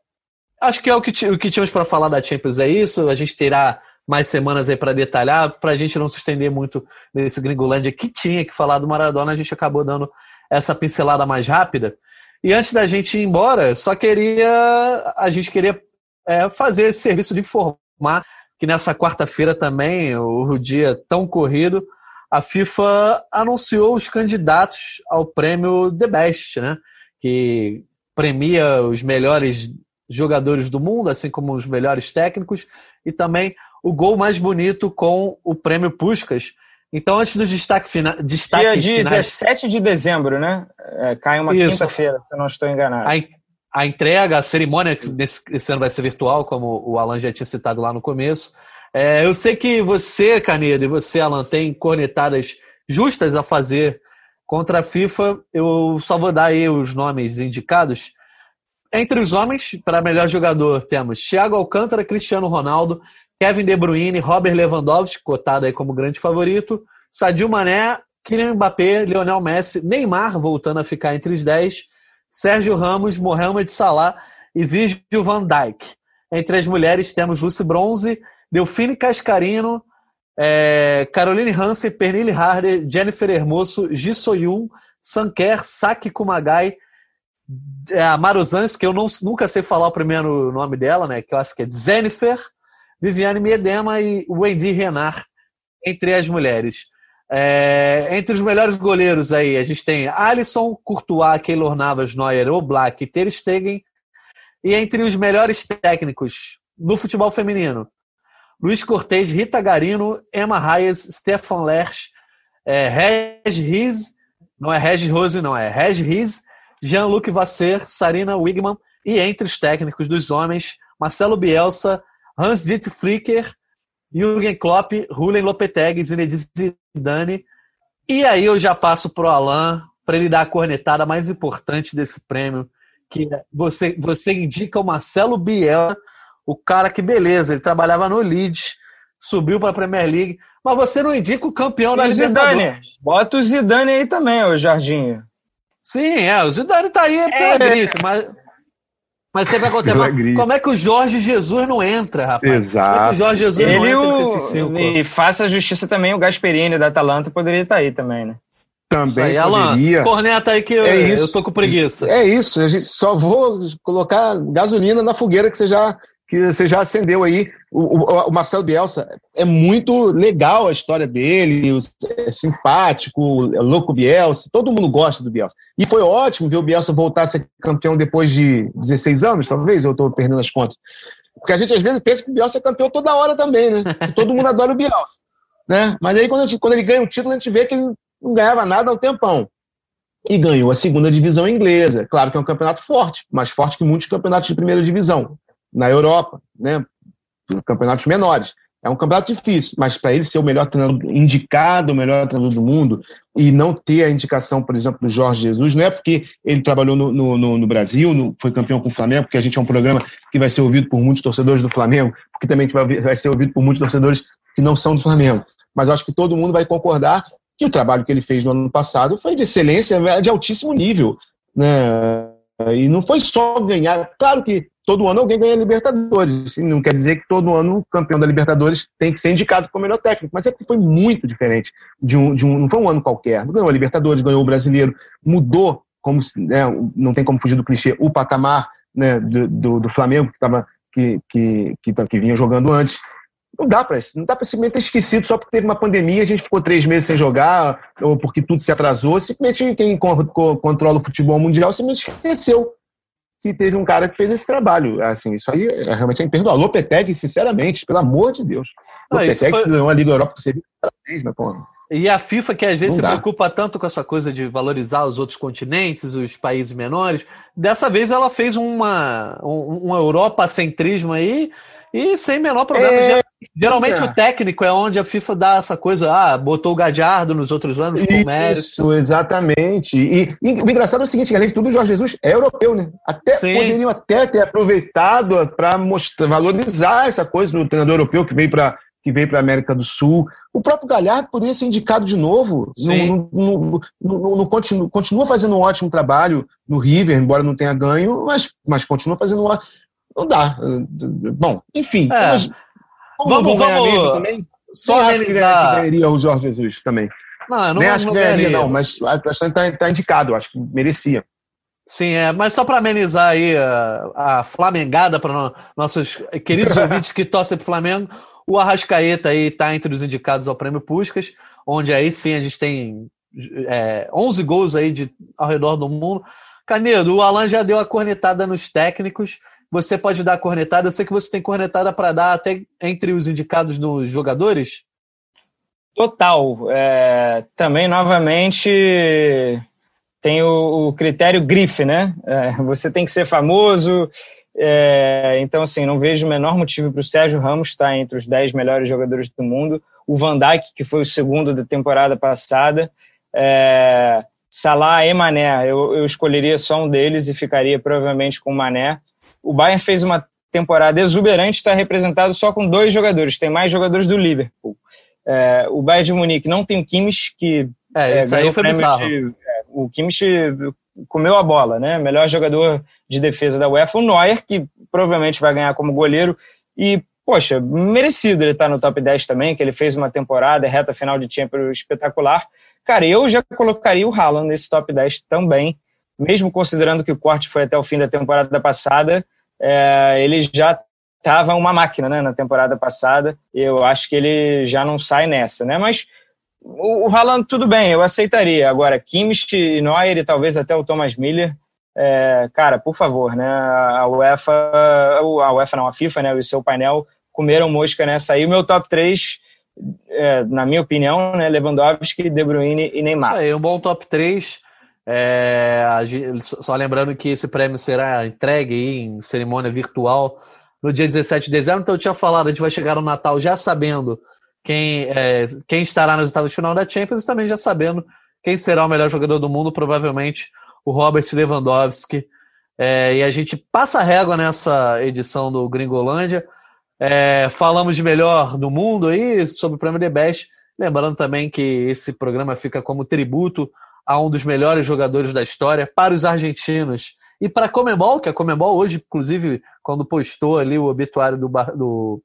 acho que é o que, o que tínhamos para falar da Champions é isso. A gente terá mais semanas aí para detalhar, para a gente não se estender muito nesse Gringolândia que tinha que falar do Maradona, a gente acabou dando essa pincelada mais rápida. E antes da gente ir embora, só queria. A gente queria é, fazer esse serviço de informar que nessa quarta-feira também, o dia tão corrido, a FIFA anunciou os candidatos ao prêmio The Best, né? Que premia os melhores jogadores do mundo, assim como os melhores técnicos, e também o gol mais bonito com o prêmio Puskas, então, antes dos destaque fina... destaques Dia 17 finais... de dezembro, né? É, cai uma quinta-feira, se eu não estou enganado. A, a entrega, a cerimônia, que nesse, esse ano vai ser virtual, como o Alan já tinha citado lá no começo. É, eu sei que você, Canedo, e você, Alan, tem cornetadas justas a fazer contra a FIFA. Eu só vou dar aí os nomes indicados. Entre os homens, para melhor jogador, temos Thiago Alcântara, Cristiano Ronaldo, Kevin De Bruyne, Robert Lewandowski, cotado aí como grande favorito, Sadio Mané, Kylian Mbappé, Lionel Messi, Neymar voltando a ficar entre os 10, Sérgio Ramos, Mohamed Salah e Virgil van Dijk. Entre as mulheres temos Lucy Bronze, Delfine Cascarino, é, Caroline Hansen, Pernille Harder, Jennifer Hermoso, Ji Soyun, Sanker, Saki Kumagai, é, a Maruzans, que eu não, nunca sei falar o primeiro nome dela, né? Que eu acho que é Jennifer, Viviane Miedema e Wendy Renard entre as mulheres. É, entre os melhores goleiros aí, a gente tem Alisson, Courtois, Keylor Navas, Neuer, Oblak e Ter Stegen. E entre os melhores técnicos no futebol feminino, Luiz Cortez, Rita Garino, Emma Reyes, Stefan Lerch, é, Reg Riz, não é Reg Rose, não, é Reg Riz, Jean-Luc Vasser, Sarina Wigman e entre os técnicos dos homens, Marcelo Bielsa, Hans-Dieter Flicker, Jürgen Klopp, Rulen Lopetegui, Zinedine Zidane. E aí eu já passo para o Alain para ele dar a cornetada mais importante desse prêmio, que é você, você indica o Marcelo Biel, o cara que beleza, ele trabalhava no Leeds, subiu para a Premier League, mas você não indica o campeão e da Libertadores. Zidane. Bota o Zidane aí também, o Jorginho. Sim, é, o Zidane tá aí pela é. grife, mas mas você vai contar, como é que o Jorge Jesus não entra, rapaz? Exato. Como é que o Jorge Jesus Ele não entra o... nesses cinco? E faça a justiça também, o Gasperini da Atalanta poderia estar aí também, né? Também aí, poderia. Alan, corneta aí que eu, é eu tô com preguiça. É isso, a gente só vou colocar gasolina na fogueira que você já que você já acendeu aí. O, o, o, Marcelo Bielsa é muito legal a história dele, é simpático, é louco Bielsa, todo mundo gosta do Bielsa. E foi ótimo ver o Bielsa voltar a ser campeão depois de 16 anos, talvez, eu estou perdendo as contas. Porque a gente às vezes pensa que o Bielsa é campeão toda hora também, né? Que todo mundo adora o Bielsa. Né? Mas aí quando, gente, quando ele ganha um título, a gente vê que ele não ganhava nada há um tempão. E ganhou a segunda divisão inglesa. Claro que é um campeonato forte, mais forte que muitos campeonatos de primeira divisão na Europa, né? Campeonatos menores. É um campeonato difícil, mas para ele ser o melhor treinador indicado, o melhor treinador do mundo, e não ter a indicação, por exemplo, do Jorge Jesus, não é porque ele trabalhou no, no, no Brasil, no, foi campeão com o Flamengo, porque a gente é um programa que vai ser ouvido por muitos torcedores do Flamengo, porque também vai, vai ser ouvido por muitos torcedores que não são do Flamengo. Mas acho que todo mundo vai concordar que o trabalho que ele fez no ano passado foi de excelência, de altíssimo nível. Né? E não foi só ganhar. Claro que todo ano alguém ganha Libertadores. Não quer dizer que todo ano o campeão da Libertadores tem que ser indicado como melhor técnico, mas é que foi muito diferente. De um, de um, não foi um ano qualquer. Ganhou a Libertadores, ganhou o Brasileiro, mudou, como né, não tem como fugir do clichê, o patamar né, do, do, do, Flamengo, que, tava, que, que, que, que vinha jogando antes. Não dá para não dá para simplesmente ter esquecido só porque teve uma pandemia, a gente ficou três meses sem jogar, ou porque tudo se atrasou. Simplesmente quem controla o futebol mundial simplesmente esqueceu que teve um cara que fez esse trabalho. Assim, isso aí é realmente é imperdoável. Lopetegui, sinceramente, pelo amor de Deus. Não, Lopetegui foi... ganhou a Liga Europa que você viu parabéns, né, pô? E a FIFA, que às vezes se preocupa tanto com essa coisa de valorizar os outros continentes, os países menores, dessa vez ela fez uma, um, um Europa-centrismo aí e sem menor problema. É, Geralmente é. o técnico é onde a FIFA dá essa coisa, ah, botou o Gadiardo nos outros anos com mérito. Isso, exatamente. E, e, o engraçado é o seguinte, além de tudo, o Jorge Jesus é europeu, né? Até Sim. poderiam até ter aproveitado para valorizar essa coisa do treinador europeu que veio para que veio para a América do Sul. O próprio Galhardo poderia ser indicado de novo. No, no, continua, continua fazendo um ótimo trabalho no River, embora não tenha ganho, mas, mas continua fazendo um ótimo não dá. Bom, enfim. É. Mas, vamos, vamos. Também, só acho que ganharia o Jorge Jesus também. Não, não, Nem acho não que ganharia, não, mas acho que está tá indicado, acho que merecia. Sim, é, mas só para amenizar aí a, a flamengada para no, nossos queridos ouvintes que torcem para o Flamengo, o Arrascaeta aí está entre os indicados ao Prêmio Puscas, onde aí sim a gente tem é, 11 gols aí de, ao redor do mundo. Canedo, o Alan já deu a cornetada nos técnicos, você pode dar cornetada. Eu sei que você tem cornetada para dar até entre os indicados dos jogadores. Total. É, também, novamente, tem o, o critério grife, né? É, você tem que ser famoso. É, então, assim, não vejo o menor motivo para o Sérgio Ramos estar entre os 10 melhores jogadores do mundo. O Van Dijk, que foi o segundo da temporada passada. É, Salah e Mané, eu, eu escolheria só um deles e ficaria provavelmente com o Mané o Bayern fez uma temporada exuberante, está representado só com dois jogadores, tem mais jogadores do Liverpool. É, o Bayern de Munique não tem o Kimmich, que é, isso é, aí foi bizarro. De, é, o Kimmich comeu a bola, né? Melhor jogador de defesa da UEFA, o Neuer, que provavelmente vai ganhar como goleiro, e, poxa, merecido ele estar tá no top 10 também, que ele fez uma temporada, reta final de Champions espetacular. Cara, eu já colocaria o Haaland nesse top 10 também, mesmo considerando que o corte foi até o fim da temporada passada, é, ele já estava uma máquina né, na temporada passada. Eu acho que ele já não sai nessa, né? Mas o, o Haaland, tudo bem, eu aceitaria. Agora, Kimmich, Neuer e talvez até o Thomas Miller, é, cara, por favor, né? A UEFA, a UEFA não, a FIFA, né? O seu painel comeram mosca nessa aí. O meu top 3, é, na minha opinião, né? Lewandowski, De Bruyne e Neymar. Isso aí, um bom top 3. É, só lembrando que esse prêmio será entregue em cerimônia virtual no dia 17 de dezembro. Então eu tinha falado, a gente vai chegar no Natal já sabendo quem, é, quem estará nos estados de final da Champions e também já sabendo quem será o melhor jogador do mundo, provavelmente o Robert Lewandowski. É, e a gente passa a régua nessa edição do Gringolândia. É, falamos de melhor do mundo aí, sobre o prêmio The Best. Lembrando também que esse programa fica como tributo a um dos melhores jogadores da história, para os argentinos e para a Comembol, que a Comembol hoje, inclusive, quando postou ali o obituário do, do,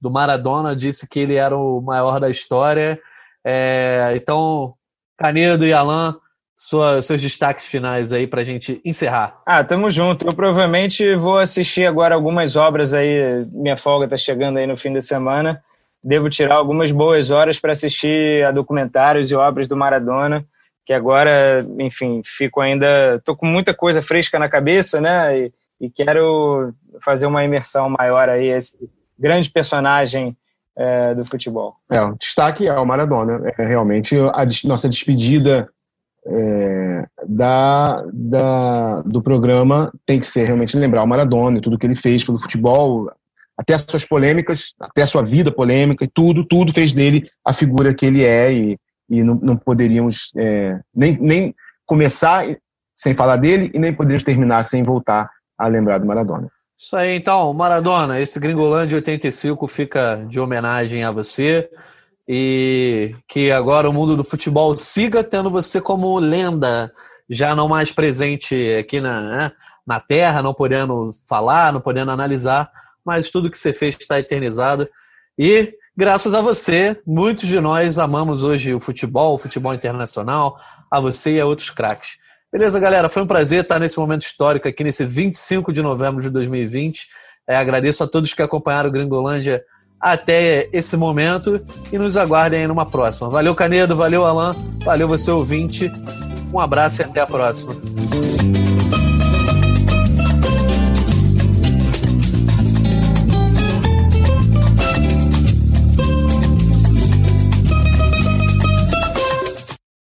do Maradona, disse que ele era o maior da história. É, então, Canedo e Alain, sua, seus destaques finais aí para a gente encerrar. Ah, tamo junto. Eu provavelmente vou assistir agora algumas obras aí. Minha folga tá chegando aí no fim da semana. Devo tirar algumas boas horas para assistir a documentários e obras do Maradona, que agora, enfim, fico ainda. tô com muita coisa fresca na cabeça, né? E, e quero fazer uma imersão maior aí, esse grande personagem é, do futebol. É, o destaque é o Maradona. É realmente a nossa despedida é, da, da, do programa tem que ser realmente lembrar o Maradona e tudo que ele fez pelo futebol, até as suas polêmicas, até a sua vida polêmica tudo, tudo fez dele a figura que ele é e, e não, não poderíamos é, nem, nem começar sem falar dele e nem poderíamos terminar sem voltar a lembrar do Maradona. Isso aí, então, Maradona, esse Gringolândia 85 fica de homenagem a você e que agora o mundo do futebol siga tendo você como lenda, já não mais presente aqui na, né, na Terra, não podendo falar, não podendo analisar, mas tudo que você fez está eternizado. E graças a você, muitos de nós amamos hoje o futebol, o futebol internacional, a você e a outros craques. Beleza, galera? Foi um prazer estar nesse momento histórico aqui, nesse 25 de novembro de 2020. É, agradeço a todos que acompanharam o Gringolândia até esse momento e nos aguardem aí numa próxima. Valeu, Canedo, valeu, Alan, valeu você ouvinte. Um abraço e até a próxima.